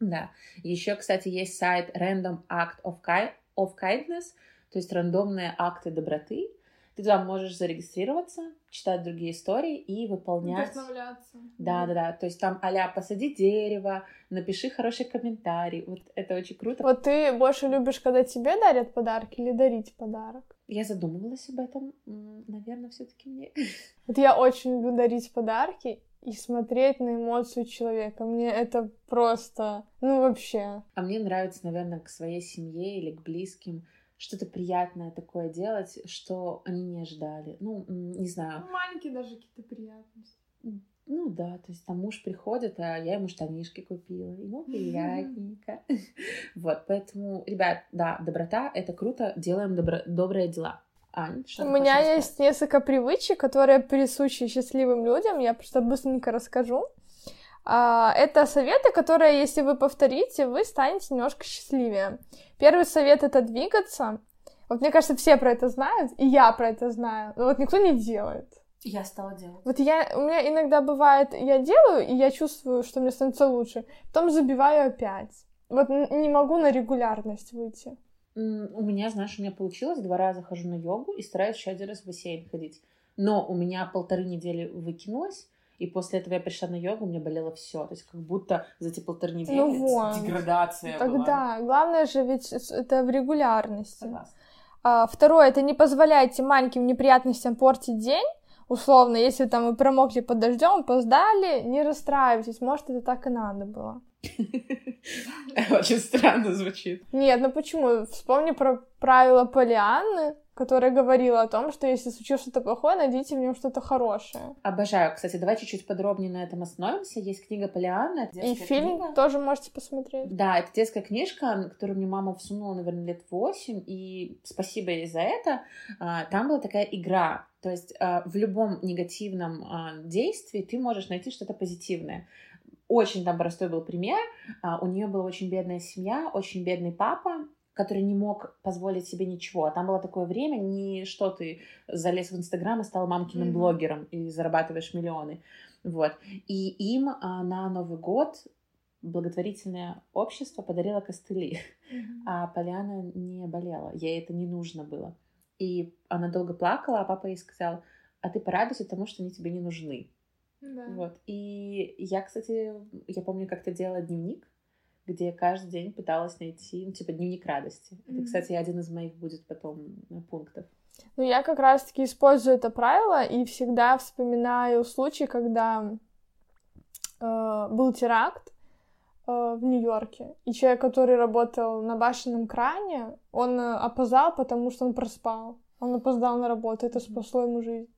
Да. Еще, кстати, есть сайт Random Act of, Ki- of Kindness, то есть рандомные акты доброты. Ты туда можешь зарегистрироваться, читать другие истории и выполнять... Вдохновляться. Да, да, да. То есть там а посади дерево, напиши хороший комментарий. Вот это очень круто. Вот ты больше любишь, когда тебе дарят подарки или дарить подарок? Я задумывалась об этом. Наверное, все таки мне. Вот я очень люблю дарить подарки и смотреть на эмоцию человека. Мне это просто, ну вообще. А мне нравится, наверное, к своей семье или к близким что-то приятное такое делать, что они не ожидали. Ну, не знаю. Ну, маленькие даже какие-то приятности. Ну да, то есть там муж приходит, а я ему штанишки купила, ему приятненько. Вот, поэтому, ребят, да, доброта — это круто, делаем добро... добрые дела. Ань, что У меня есть несколько привычек, которые присущи счастливым людям, я просто быстренько расскажу. А, это советы, которые, если вы повторите, вы станете немножко счастливее. Первый совет — это двигаться. Вот мне кажется, все про это знают, и я про это знаю, но вот никто не делает. Я стала делать. Вот я, у меня иногда бывает, я делаю, и я чувствую, что мне становится лучше, потом забиваю опять. Вот не могу на регулярность выйти. У меня, знаешь, у меня получилось, два раза хожу на йогу и стараюсь еще один раз в бассейн ходить. Но у меня полторы недели выкинулось, и после этого я пришла на йогу, у меня болело все. То есть как будто за эти полторы недели ну вот. деградация Тогда была. главное же ведь это в регулярности. Согласна. А, второе, это не позволяйте маленьким неприятностям портить день. Условно, если там вы промокли под дождем, опоздали, не расстраивайтесь, может, это так и надо было. Очень странно звучит. Нет, ну почему? Вспомни про правила Полианны, которая говорила о том, что если случилось что-то плохое, найдите в нем что-то хорошее. Обожаю. Кстати, давай чуть-чуть подробнее на этом остановимся. Есть книга Полианна. И фильм книга. тоже можете посмотреть. Да, это детская книжка, которую мне мама всунула, наверное, лет восемь, и спасибо ей за это. А, там была такая игра. То есть а, в любом негативном а, действии ты можешь найти что-то позитивное очень там простой был пример. У нее была очень бедная семья, очень бедный папа, который не мог позволить себе ничего. А там было такое время, не что ты залез в Инстаграм и стал мамкиным mm-hmm. блогером и зарабатываешь миллионы. Вот. И им а, на Новый год благотворительное общество подарило костыли, mm-hmm. а Поляна не болела. Ей это не нужно было. И она долго плакала, а папа ей сказал, а ты порадуйся тому, что они тебе не нужны. Да. Вот. И я, кстати, я помню, как ты делала дневник, где каждый день пыталась найти, ну, типа, дневник радости. Mm-hmm. Это, кстати, один из моих будет потом э, пунктов. Ну, я как раз-таки использую это правило и всегда вспоминаю случай, когда э, был теракт э, в Нью-Йорке, и человек, который работал на башенном кране, он э, опоздал, потому что он проспал. Он опоздал на работу, это спасло ему жизнь.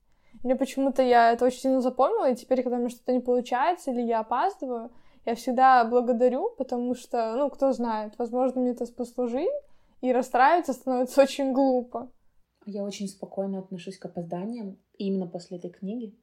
Мне почему-то я это очень сильно запомнила, и теперь, когда у меня что-то не получается или я опаздываю, я всегда благодарю, потому что, ну, кто знает, возможно, мне это жизнь, и расстраиваться становится очень глупо. Я очень спокойно отношусь к опозданиям именно после этой книги.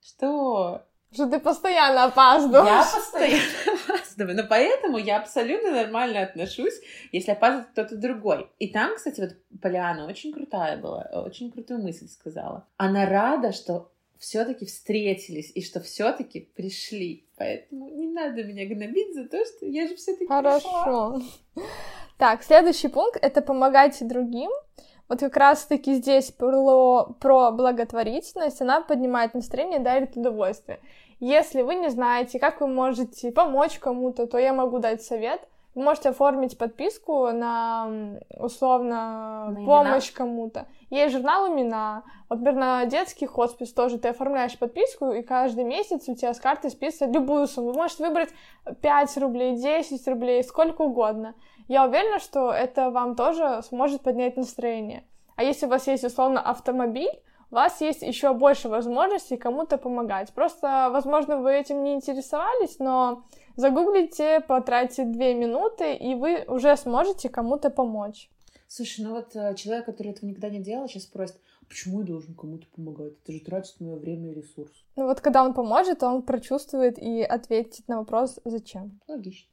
Что? Что ты постоянно опаздываешь. Я постоянно опаздываю. Но поэтому я абсолютно нормально отношусь, если опаздывает кто-то другой. И там, кстати, вот Полиана очень крутая была, очень крутую мысль сказала. Она рада, что все-таки встретились и что все-таки пришли. Поэтому не надо меня гнобить за то, что я же все-таки Хорошо. Так, следующий пункт — это помогайте другим. Вот как раз-таки здесь про, про благотворительность, она поднимает настроение, дарит удовольствие. Если вы не знаете, как вы можете помочь кому-то, то я могу дать совет — вы можете оформить подписку на, условно, на помощь кому-то. Есть журнал «Имена». Вот, например, на детский хоспис тоже ты оформляешь подписку, и каждый месяц у тебя с карты списывают любую сумму. Вы можете выбрать 5 рублей, 10 рублей, сколько угодно. Я уверена, что это вам тоже сможет поднять настроение. А если у вас есть, условно, автомобиль, у вас есть еще больше возможностей кому-то помогать. Просто, возможно, вы этим не интересовались, но Загуглите, потратите две минуты, и вы уже сможете кому-то помочь. Слушай, ну вот э, человек, который этого никогда не делал, сейчас спросит, Почему я должен кому-то помогать? Это же тратит мое время и ресурс. Ну вот когда он поможет, он прочувствует и ответит на вопрос «Зачем?». Логично.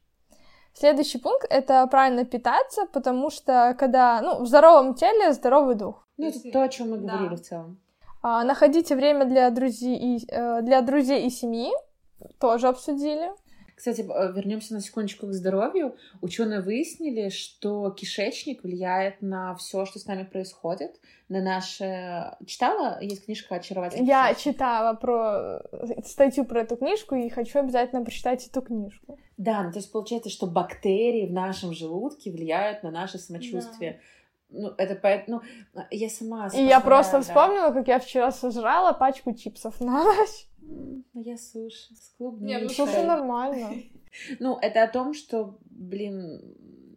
Следующий пункт — это правильно питаться, потому что когда, ну, в здоровом теле здоровый дух. Ну, это то, о чем мы говорили да. в целом. А, находите время для друзей и, э, для друзей и семьи, тоже обсудили. Кстати, э, вернемся на секундочку к здоровью. Ученые выяснили, что кишечник влияет на все, что с нами происходит, на наше... Читала? Есть книжка «Очаровательный Я кишечник». читала про э, статью про эту книжку и хочу обязательно прочитать эту книжку. Да, ну то есть получается, что бактерии в нашем желудке влияют на наше самочувствие. Да. Ну, это поэтому... Ну, я сама... И я просто да. вспомнила, как я вчера сожрала пачку чипсов на ночь. Ну, я суши с клубникой. Нет, ну суши нормально. Ну, это о том, что, блин,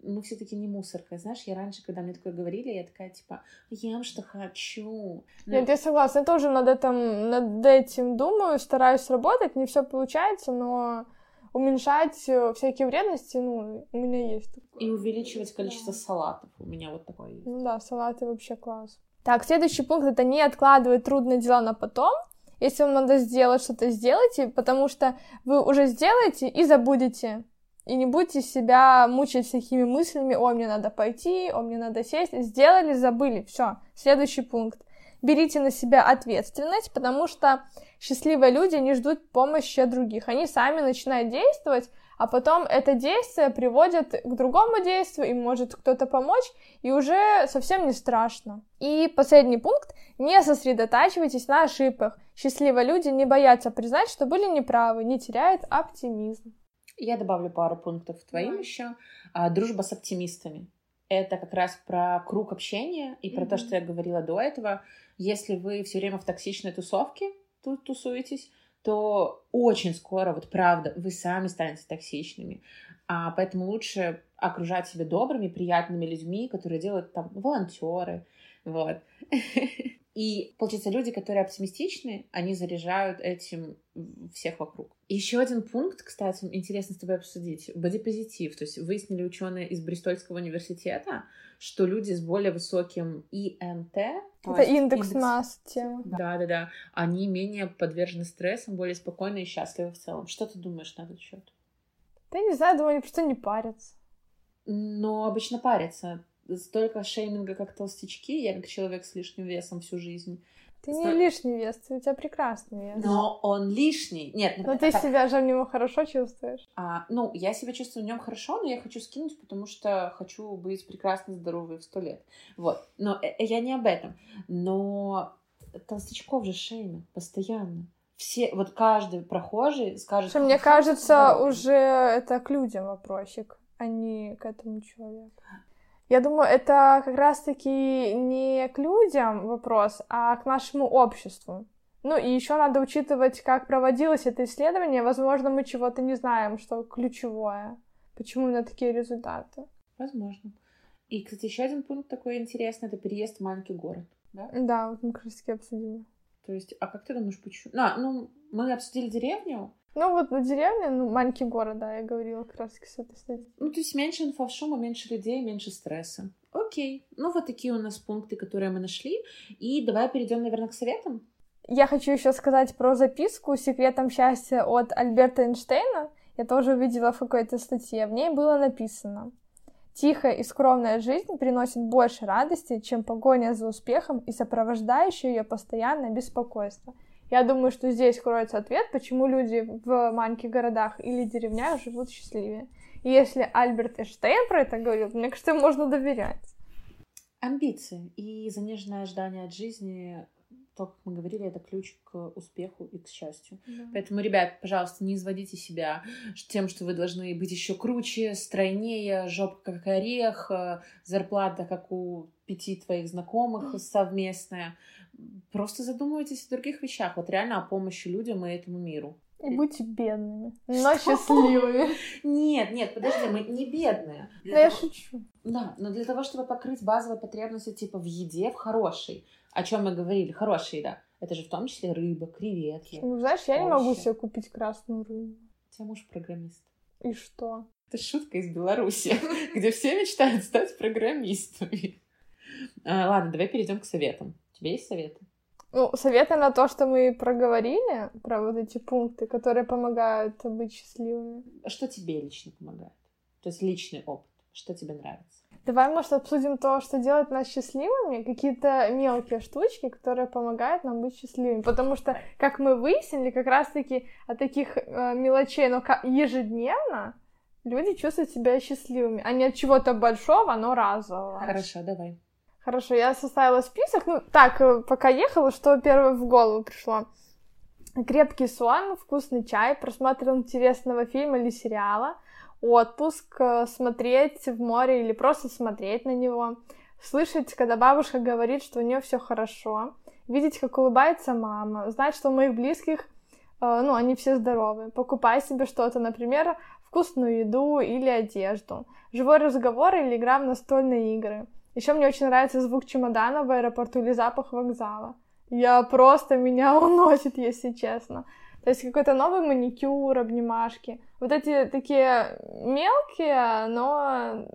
мы все-таки не мусорка, знаешь, я раньше, когда мне такое говорили, я такая, типа, ем, что хочу. Но... Нет, я согласна, я тоже над этим, над этим думаю, стараюсь работать, не все получается, но уменьшать э, всякие вредности, ну, у меня есть такое. И увеличивать количество да. салатов, у меня вот такое есть. Ну да, салаты вообще класс. Так, следующий пункт — это не откладывать трудные дела на потом, если вам надо сделать что-то, сделайте, потому что вы уже сделаете и забудете. И не будете себя мучить такими мыслями, о, мне надо пойти, о, мне надо сесть. Сделали, забыли, все. Следующий пункт. Берите на себя ответственность, потому что счастливые люди не ждут помощи от других. Они сами начинают действовать, а потом это действие приводит к другому действию, им может кто-то помочь, и уже совсем не страшно. И последний пункт. Не сосредотачивайтесь на ошибках. Счастливые люди не боятся признать, что были неправы, не теряют оптимизм. Я добавлю пару пунктов твоим да. еще. А, дружба с оптимистами. Это как раз про круг общения и про mm-hmm. то, что я говорила до этого. Если вы все время в токсичной тусовке тут тусуетесь, то очень скоро, вот правда, вы сами станете токсичными. А поэтому лучше окружать себя добрыми, приятными людьми, которые делают там волонтеры, вот. И, получается, люди, которые оптимистичны, они заряжают этим всех вокруг. Еще один пункт, кстати, интересно с тобой обсудить. Бодипозитив. То есть выяснили ученые из Бристольского университета, что люди с более высоким ИМТ... Это индекс, индекс масс тела. Да, да, да. Они менее подвержены стрессам, более спокойны и счастливы в целом. Что ты думаешь на этот счет? Да не знаю, думаю, они просто не парятся. Но обычно парятся столько шейминга, как толстячки, я как человек с лишним весом всю жизнь. Ты не лишний вес, ты у тебя прекрасный вес. Но он лишний. Нет, но ты так... себя же в нем хорошо чувствуешь. А, ну, я себя чувствую в нем хорошо, но я хочу скинуть, потому что хочу быть прекрасно здоровой в сто лет. Вот. Но э, я не об этом. Но толстячков же шеймят постоянно. Все, вот каждый прохожий скажет... Что, мне кажется, уже это к людям вопросик, а не к этому человеку. Я думаю, это как раз-таки не к людям вопрос, а к нашему обществу. Ну и еще надо учитывать, как проводилось это исследование. Возможно, мы чего-то не знаем, что ключевое. Почему именно такие результаты? Возможно. И, кстати, еще один пункт такой интересный — это переезд в маленький город. Да, да вот мы как раз таки обсудили. То есть, а как ты думаешь, почему? А, ну, мы обсудили деревню, ну вот на деревне, ну, маленький город, да, я говорила как раз с этой стадии. Ну, то есть меньше инфошума, меньше людей, меньше стресса. Окей. Ну, вот такие у нас пункты, которые мы нашли. И давай перейдем, наверное, к советам. Я хочу еще сказать про записку «Секретом счастья» от Альберта Эйнштейна. Я тоже увидела в какой-то статье. В ней было написано Тихая и скромная жизнь приносит больше радости, чем погоня за успехом и сопровождающее ее постоянное беспокойство. Я думаю, что здесь кроется ответ, почему люди в маленьких городах или деревнях живут счастливее. И если Альберт Эйнштейн про это говорил, мне кажется, можно доверять. Амбиции и заниженное ожидание от жизни, то, как мы говорили, это ключ к успеху и к счастью. Да. Поэтому, ребят, пожалуйста, не изводите себя тем, что вы должны быть еще круче, стройнее, жопа как орех, э, зарплата как у пяти твоих знакомых совместная просто задумывайтесь о других вещах, вот реально о помощи людям и этому миру. И будьте бедными, но счастливыми. Нет, нет, подожди, мы не бедные. Да я шучу. Да, но для того, чтобы покрыть базовые потребности типа в еде, в хорошей, о чем мы говорили, хорошая еда, это же в том числе рыба, креветки. Ну, знаешь, я не могу себе купить красную рыбу. У тебя муж программист. И что? Это шутка из Беларуси, где все мечтают стать программистами. А, ладно, давай перейдем к советам. Тебя есть советы? Ну, советы на то, что мы проговорили, про вот эти пункты, которые помогают быть счастливыми. Что тебе лично помогает? То есть личный опыт. Что тебе нравится? Давай, может, обсудим то, что делает нас счастливыми, какие-то мелкие штучки, которые помогают нам быть счастливыми. Потому что, как мы выяснили, как раз-таки от таких э, мелочей, но ежедневно люди чувствуют себя счастливыми, а не от чего-то большого, но разового. Хорошо, давай. Хорошо, я составила список. Ну, так, э, пока ехала, что первое в голову пришло. Крепкий сон, вкусный чай, просмотр интересного фильма или сериала, отпуск, э, смотреть в море или просто смотреть на него, слышать, когда бабушка говорит, что у нее все хорошо, видеть, как улыбается мама, знать, что у моих близких, э, ну, они все здоровы, покупай себе что-то, например, вкусную еду или одежду, живой разговор или игра в настольные игры. Еще мне очень нравится звук чемодана в аэропорту или запах вокзала. Я просто меня уносит, если честно. То есть какой-то новый маникюр, обнимашки. Вот эти такие мелкие, но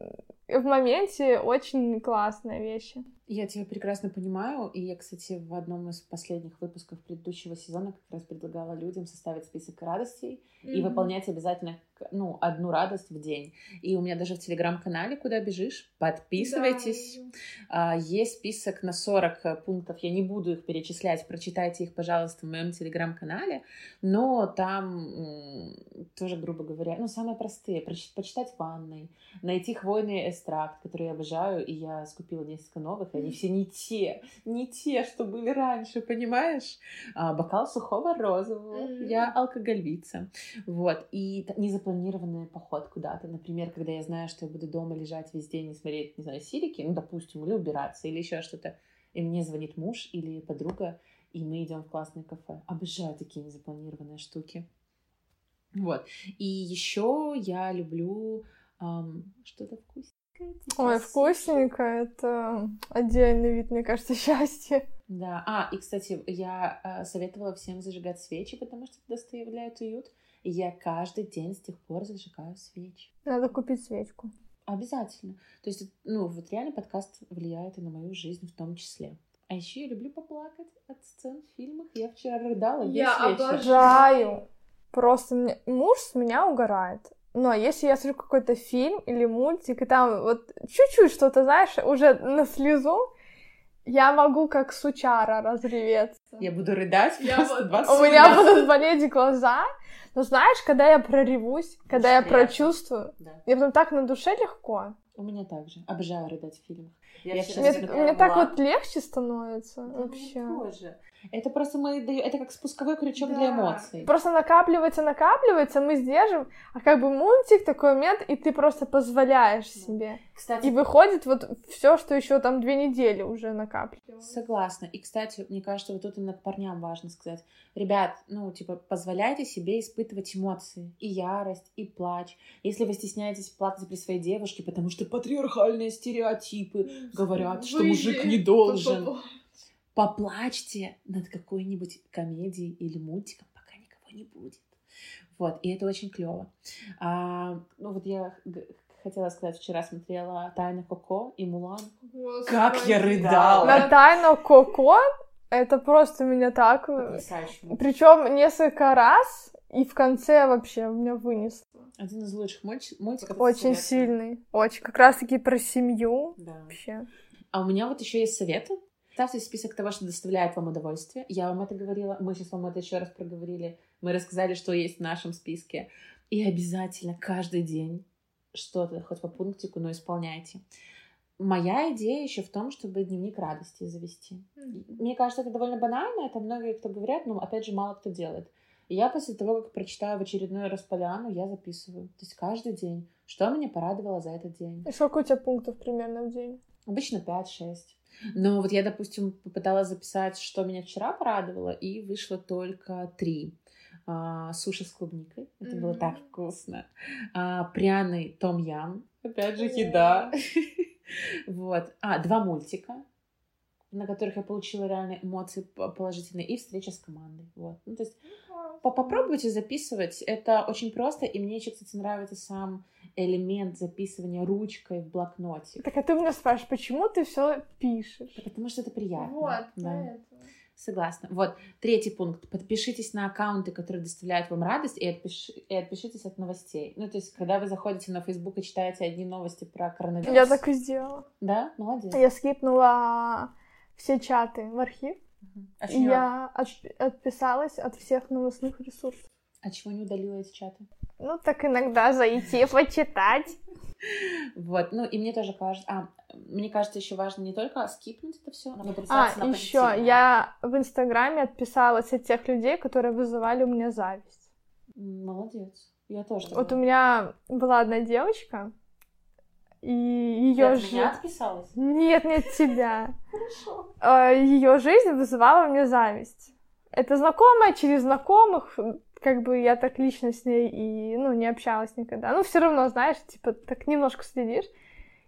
в моменте очень классные вещи. Я тебя прекрасно понимаю, и я, кстати, в одном из последних выпусков предыдущего сезона как раз предлагала людям составить список радостей mm-hmm. и выполнять обязательно, ну, одну радость в день. И у меня даже в телеграм-канале «Куда бежишь?» подписывайтесь. Да. Есть список на 40 пунктов, я не буду их перечислять, прочитайте их, пожалуйста, в моем телеграм-канале, но там тоже, грубо говоря, ну, самые простые, почитать в ванной, найти хвойный экстракт, который я обожаю, и я скупила несколько новых, они все не те, не те, что были раньше, понимаешь? А, бокал сухого розового, mm-hmm. я алкоголица, вот, и незапланированный поход куда-то, например, когда я знаю, что я буду дома лежать весь день и смотреть, не знаю, сирики, ну, допустим, или убираться, или еще что-то, и мне звонит муж или подруга, и мы идем в классное кафе. Обожаю такие незапланированные штуки. Вот. И еще я люблю эм, что-то вкусненькое. Ой, вкусненько, это отдельный вид, мне кажется, счастья. Да, а, и, кстати, я э, советовала всем зажигать свечи, потому что это доставляет уют. И я каждый день с тех пор зажигаю свечи. Надо купить свечку. Обязательно. То есть, ну, вот реально подкаст влияет и на мою жизнь в том числе. А еще я люблю поплакать от сцен в фильмах. Я вчера рыдала Я вечер. обожаю. Просто мне... муж с меня угорает. Но если я смотрю какой-то фильм или мультик, и там вот чуть-чуть что-то, знаешь, уже на слезу, я могу как сучара разреветься. Я буду рыдать я просто 20 У меня будут болеть глаза. Но знаешь, когда я проревусь, когда Очень я приятно. прочувствую, да. мне потом так на душе легко. У меня также. Обожаю рыдать в фильмах. Я я мне, мне так вот легче становится да, вообще. Мне тоже. Это просто мы это как спусковой крючок да. для эмоций. Просто накапливается, накапливается, мы сдержим, а как бы мультик такой момент, и ты просто позволяешь себе. Кстати, и выходит вот все, что еще там две недели уже накапливается. Согласна. И, кстати, мне кажется, вот тут именно к парням важно сказать. Ребят, ну, типа, позволяйте себе испытывать эмоции. И ярость, и плач. Если вы стесняетесь плакать при своей девушке, потому что патриархальные стереотипы говорят, что мужик не должен поплачьте над какой-нибудь комедией или мультиком, пока никого не будет. Вот, и это очень клево. А, ну вот я хотела сказать, вчера смотрела Тайна Коко и Мулан. Господи. Как я рыдала! На Тайну Коко это просто меня так... Причем несколько раз, и в конце вообще меня вынесло. Один из лучших мультиков. Очень сильный. Очень. Как раз-таки про семью. Да. Вообще. А у меня вот еще есть советы. Ставьте список того, что доставляет вам удовольствие. Я вам это говорила, мы сейчас вам это еще раз проговорили. Мы рассказали, что есть в нашем списке. И обязательно каждый день что-то, хоть по пунктику, но исполняйте. Моя идея еще в том, чтобы дневник радости завести. Mm-hmm. Мне кажется, это довольно банально, это многие кто говорят, но опять же мало кто делает. И я после того, как прочитаю в очередной раз поляну, я записываю. То есть каждый день, что меня порадовало за этот день. И сколько у тебя пунктов примерно в день? Обычно 5-6. Но вот я, допустим, попыталась записать, что меня вчера порадовало, и вышло только три. А, суши с клубникой. Это mm-hmm. было так вкусно. А, пряный том ям. Опять же, еда. вот. А, два мультика. На которых я получила реальные эмоции положительные, и встреча с командой. Вот. Ну, то есть попробуйте записывать. Это очень просто, и мне еще, кстати, нравится сам элемент записывания ручкой в блокноте. Так а ты меня спрашиваешь, почему ты все пишешь? Потому что это приятно. Вот, да. Согласна. Вот, третий пункт. Подпишитесь на аккаунты, которые доставляют вам радость, и, отпиш... и отпишитесь от новостей. Ну, то есть, когда вы заходите на Facebook и читаете одни новости про коронавирус... Я так и сделала. Да? Молодец. Я скипнула все чаты в архив. А и я от... отписалась от всех новостных ресурсов. А чего не удалила эти чаты? Ну, так иногда зайти, почитать. Вот, ну и мне тоже кажется, а, мне кажется, еще важно не только скипнуть это все, но А, еще я в Инстаграме отписалась от тех людей, которые вызывали у меня зависть. Молодец. Я тоже. Вот у меня была одна девочка, и ее жизнь... меня отписалась? Нет, не от тебя. Хорошо. А, ее жизнь вызывала мне зависть. Это знакомая через знакомых, как бы я так лично с ней и, ну, не общалась никогда. Ну, все равно, знаешь, типа, так немножко следишь.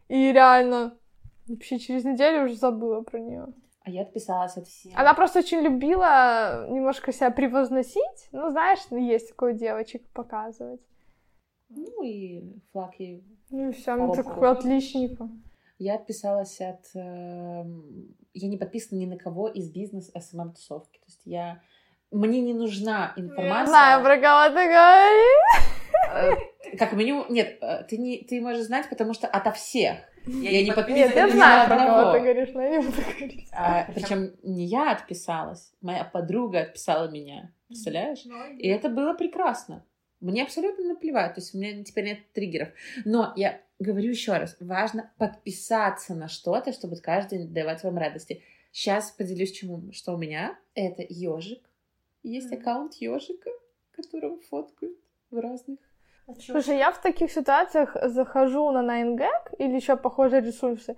И реально, вообще через неделю уже забыла про нее. А я отписалась от всех. Она просто очень любила немножко себя превозносить. Ну, знаешь, есть такой девочек показывать. Ну и флаг ей. Ну и все, мы такой отличника. Я отписалась от... Э, я не подписана ни на кого из бизнес-СММ-тусовки. То есть я мне не нужна информация. Я знаю, про кого ты говоришь. Э, как минимум, нет, э, ты, не, ты можешь знать, потому что ото всех. Я, я не подписана. Нет, я знаю, про кого ты говоришь, но я не буду говорить. А, причем не я отписалась, моя подруга отписала меня. Представляешь? И это было прекрасно. Мне абсолютно наплевать, то есть у меня теперь нет триггеров. Но я говорю еще раз, важно подписаться на что-то, чтобы каждый день давать вам радости. Сейчас поделюсь, чему, что у меня. Это ежик, есть аккаунт ежика, которого фоткают в разных Слушай, я в таких ситуациях захожу на 9gag или еще похожие ресурсы,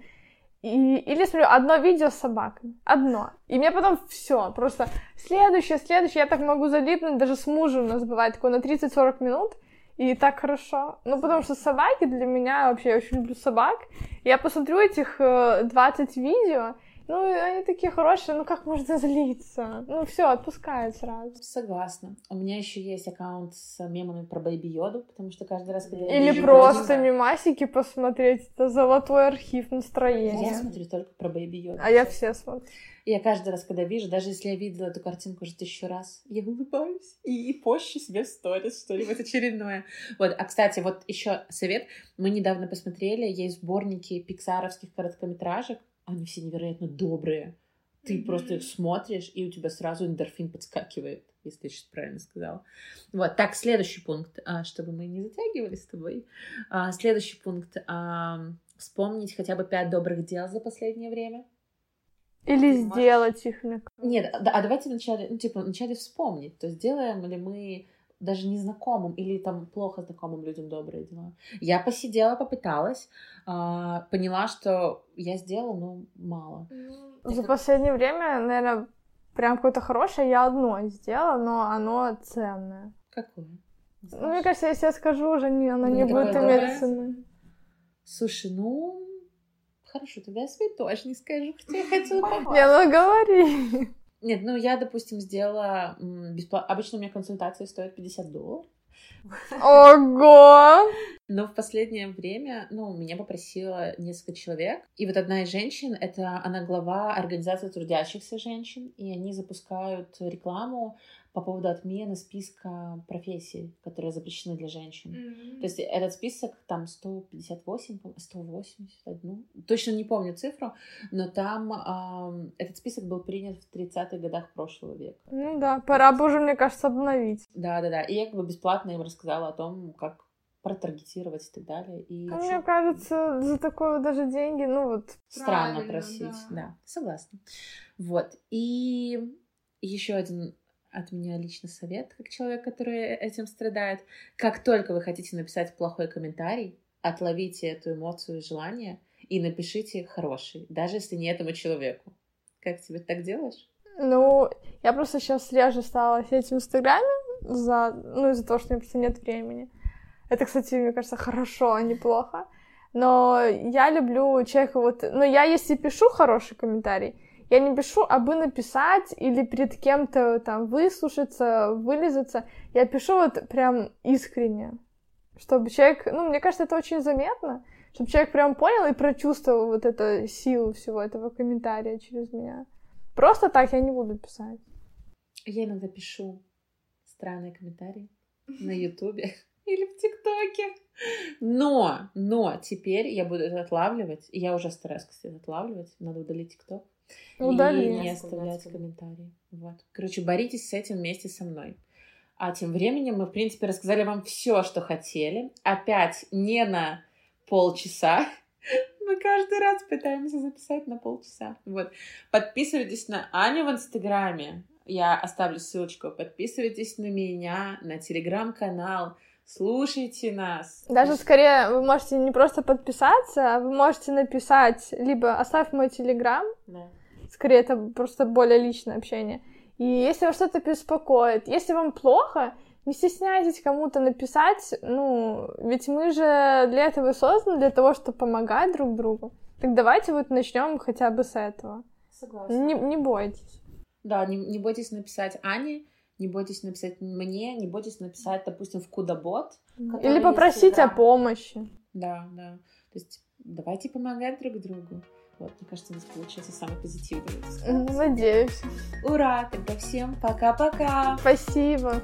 и, или смотрю одно видео с собаками. Одно. И мне потом все. Просто следующее, следующее. Я так могу залипнуть. Даже с мужем у нас бывает такое на 30-40 минут. И так хорошо. Ну, потому что собаки для меня вообще, я очень люблю собак. Я посмотрю этих 20 э, видео, ну, они такие хорошие, ну как можно злиться? Ну, все, отпускают сразу. Согласна. У меня еще есть аккаунт с мемами про Бэйби Йоду, потому что каждый раз, когда я Или просто один... мемасики посмотреть, это золотой архив настроения. Я смотрю только про Бэйби Йоду. А я все смотрю. Я каждый раз, когда вижу, даже если я видела эту картинку уже тысячу раз, я улыбаюсь и, и пощу себе в сторис что-нибудь очередное. Вот, а, кстати, вот еще совет. Мы недавно посмотрели, есть сборники пиксаровских короткометражек, они все невероятно добрые. Ты mm-hmm. просто их смотришь, и у тебя сразу эндорфин подскакивает, если я сейчас правильно сказала. Вот, так, следующий пункт, а, чтобы мы не затягивали с тобой. А, следующий пункт. А, вспомнить хотя бы пять добрых дел за последнее время. Или Ты сделать можешь... их на... Нет, да, а давайте вначале, ну, типа, вначале вспомнить. То есть делаем ли мы даже незнакомым или там плохо знакомым людям добрые дела. Я посидела, попыталась, э, поняла, что я сделала, но мало. Ну, за последнее время, наверное, прям какое-то хорошее я одно сделала, но оно ценное. Какое? Ну, мне кажется, если я скажу, уже не, оно не, не будет иметь цены. Слушай, ну, хорошо, тогда я свои тоже не скажу, хотя я хотела Не, ну говори. Нет, ну я, допустим, сделала бесплатно. Обычно у меня консультация стоит 50 долларов. Ого! Но в последнее время, ну, меня попросило несколько человек. И вот одна из женщин, это она глава организации трудящихся женщин, и они запускают рекламу по поводу отмены списка профессий, которые запрещены для женщин. Mm-hmm. То есть этот список там 158, 181, точно не помню цифру, но там э, этот список был принят в 30-х годах прошлого века. Ну да, пора бы уже, мне кажется, обновить. Да-да-да, и я как бы бесплатно им рассказала о том, как протаргетировать и так далее. И... А мне кажется, за такое даже деньги, ну вот... Странно просить, да. да, согласна. Вот, и еще один от меня лично совет, как человек, который этим страдает. Как только вы хотите написать плохой комментарий, отловите эту эмоцию и желание и напишите хороший, даже если не этому человеку. Как тебе так делаешь? Ну, я просто сейчас реже стала сидеть в Инстаграме за, ну, из-за того, что у меня просто нет времени. Это, кстати, мне кажется, хорошо, а не плохо. Но я люблю человека вот... Ну, я если пишу хороший комментарий, Я не пишу, абы написать или перед кем-то там выслушаться, вылезаться. Я пишу вот прям искренне, чтобы человек, ну, мне кажется, это очень заметно, чтобы человек прям понял и прочувствовал вот эту силу всего этого комментария через меня. Просто так я не буду писать. Я иногда пишу странные комментарии на Ютубе или в ТикТоке. Но, но теперь я буду это отлавливать. Я уже стараюсь, кстати, отлавливать. Надо удалить ТикТок. Удали. И не оставлять комментарии. Вот. Короче, боритесь с этим вместе со мной. А тем временем мы, в принципе, рассказали вам все, что хотели. Опять не на полчаса. Мы каждый раз пытаемся записать на полчаса. Вот. Подписывайтесь на Аню в Инстаграме. Я оставлю ссылочку. Подписывайтесь на меня, на Телеграм-канал. Слушайте нас. Даже скорее вы можете не просто подписаться, а вы можете написать, либо оставь мой телеграм. Да. Скорее, это просто более личное общение. И если вас что-то беспокоит, если вам плохо, не стесняйтесь кому-то написать, ну, ведь мы же для этого созданы, для того, чтобы помогать друг другу. Так давайте вот начнем хотя бы с этого. Согласна. Не, не бойтесь. Да, не, не бойтесь написать Ане, не бойтесь написать мне, не бойтесь написать, допустим, в Кудабот. Или попросить о помощи. Да, да. То есть давайте помогать друг другу. Вот, мне кажется, у нас получился самый позитивный. Надеюсь. Ура! Тогда всем пока-пока! Спасибо!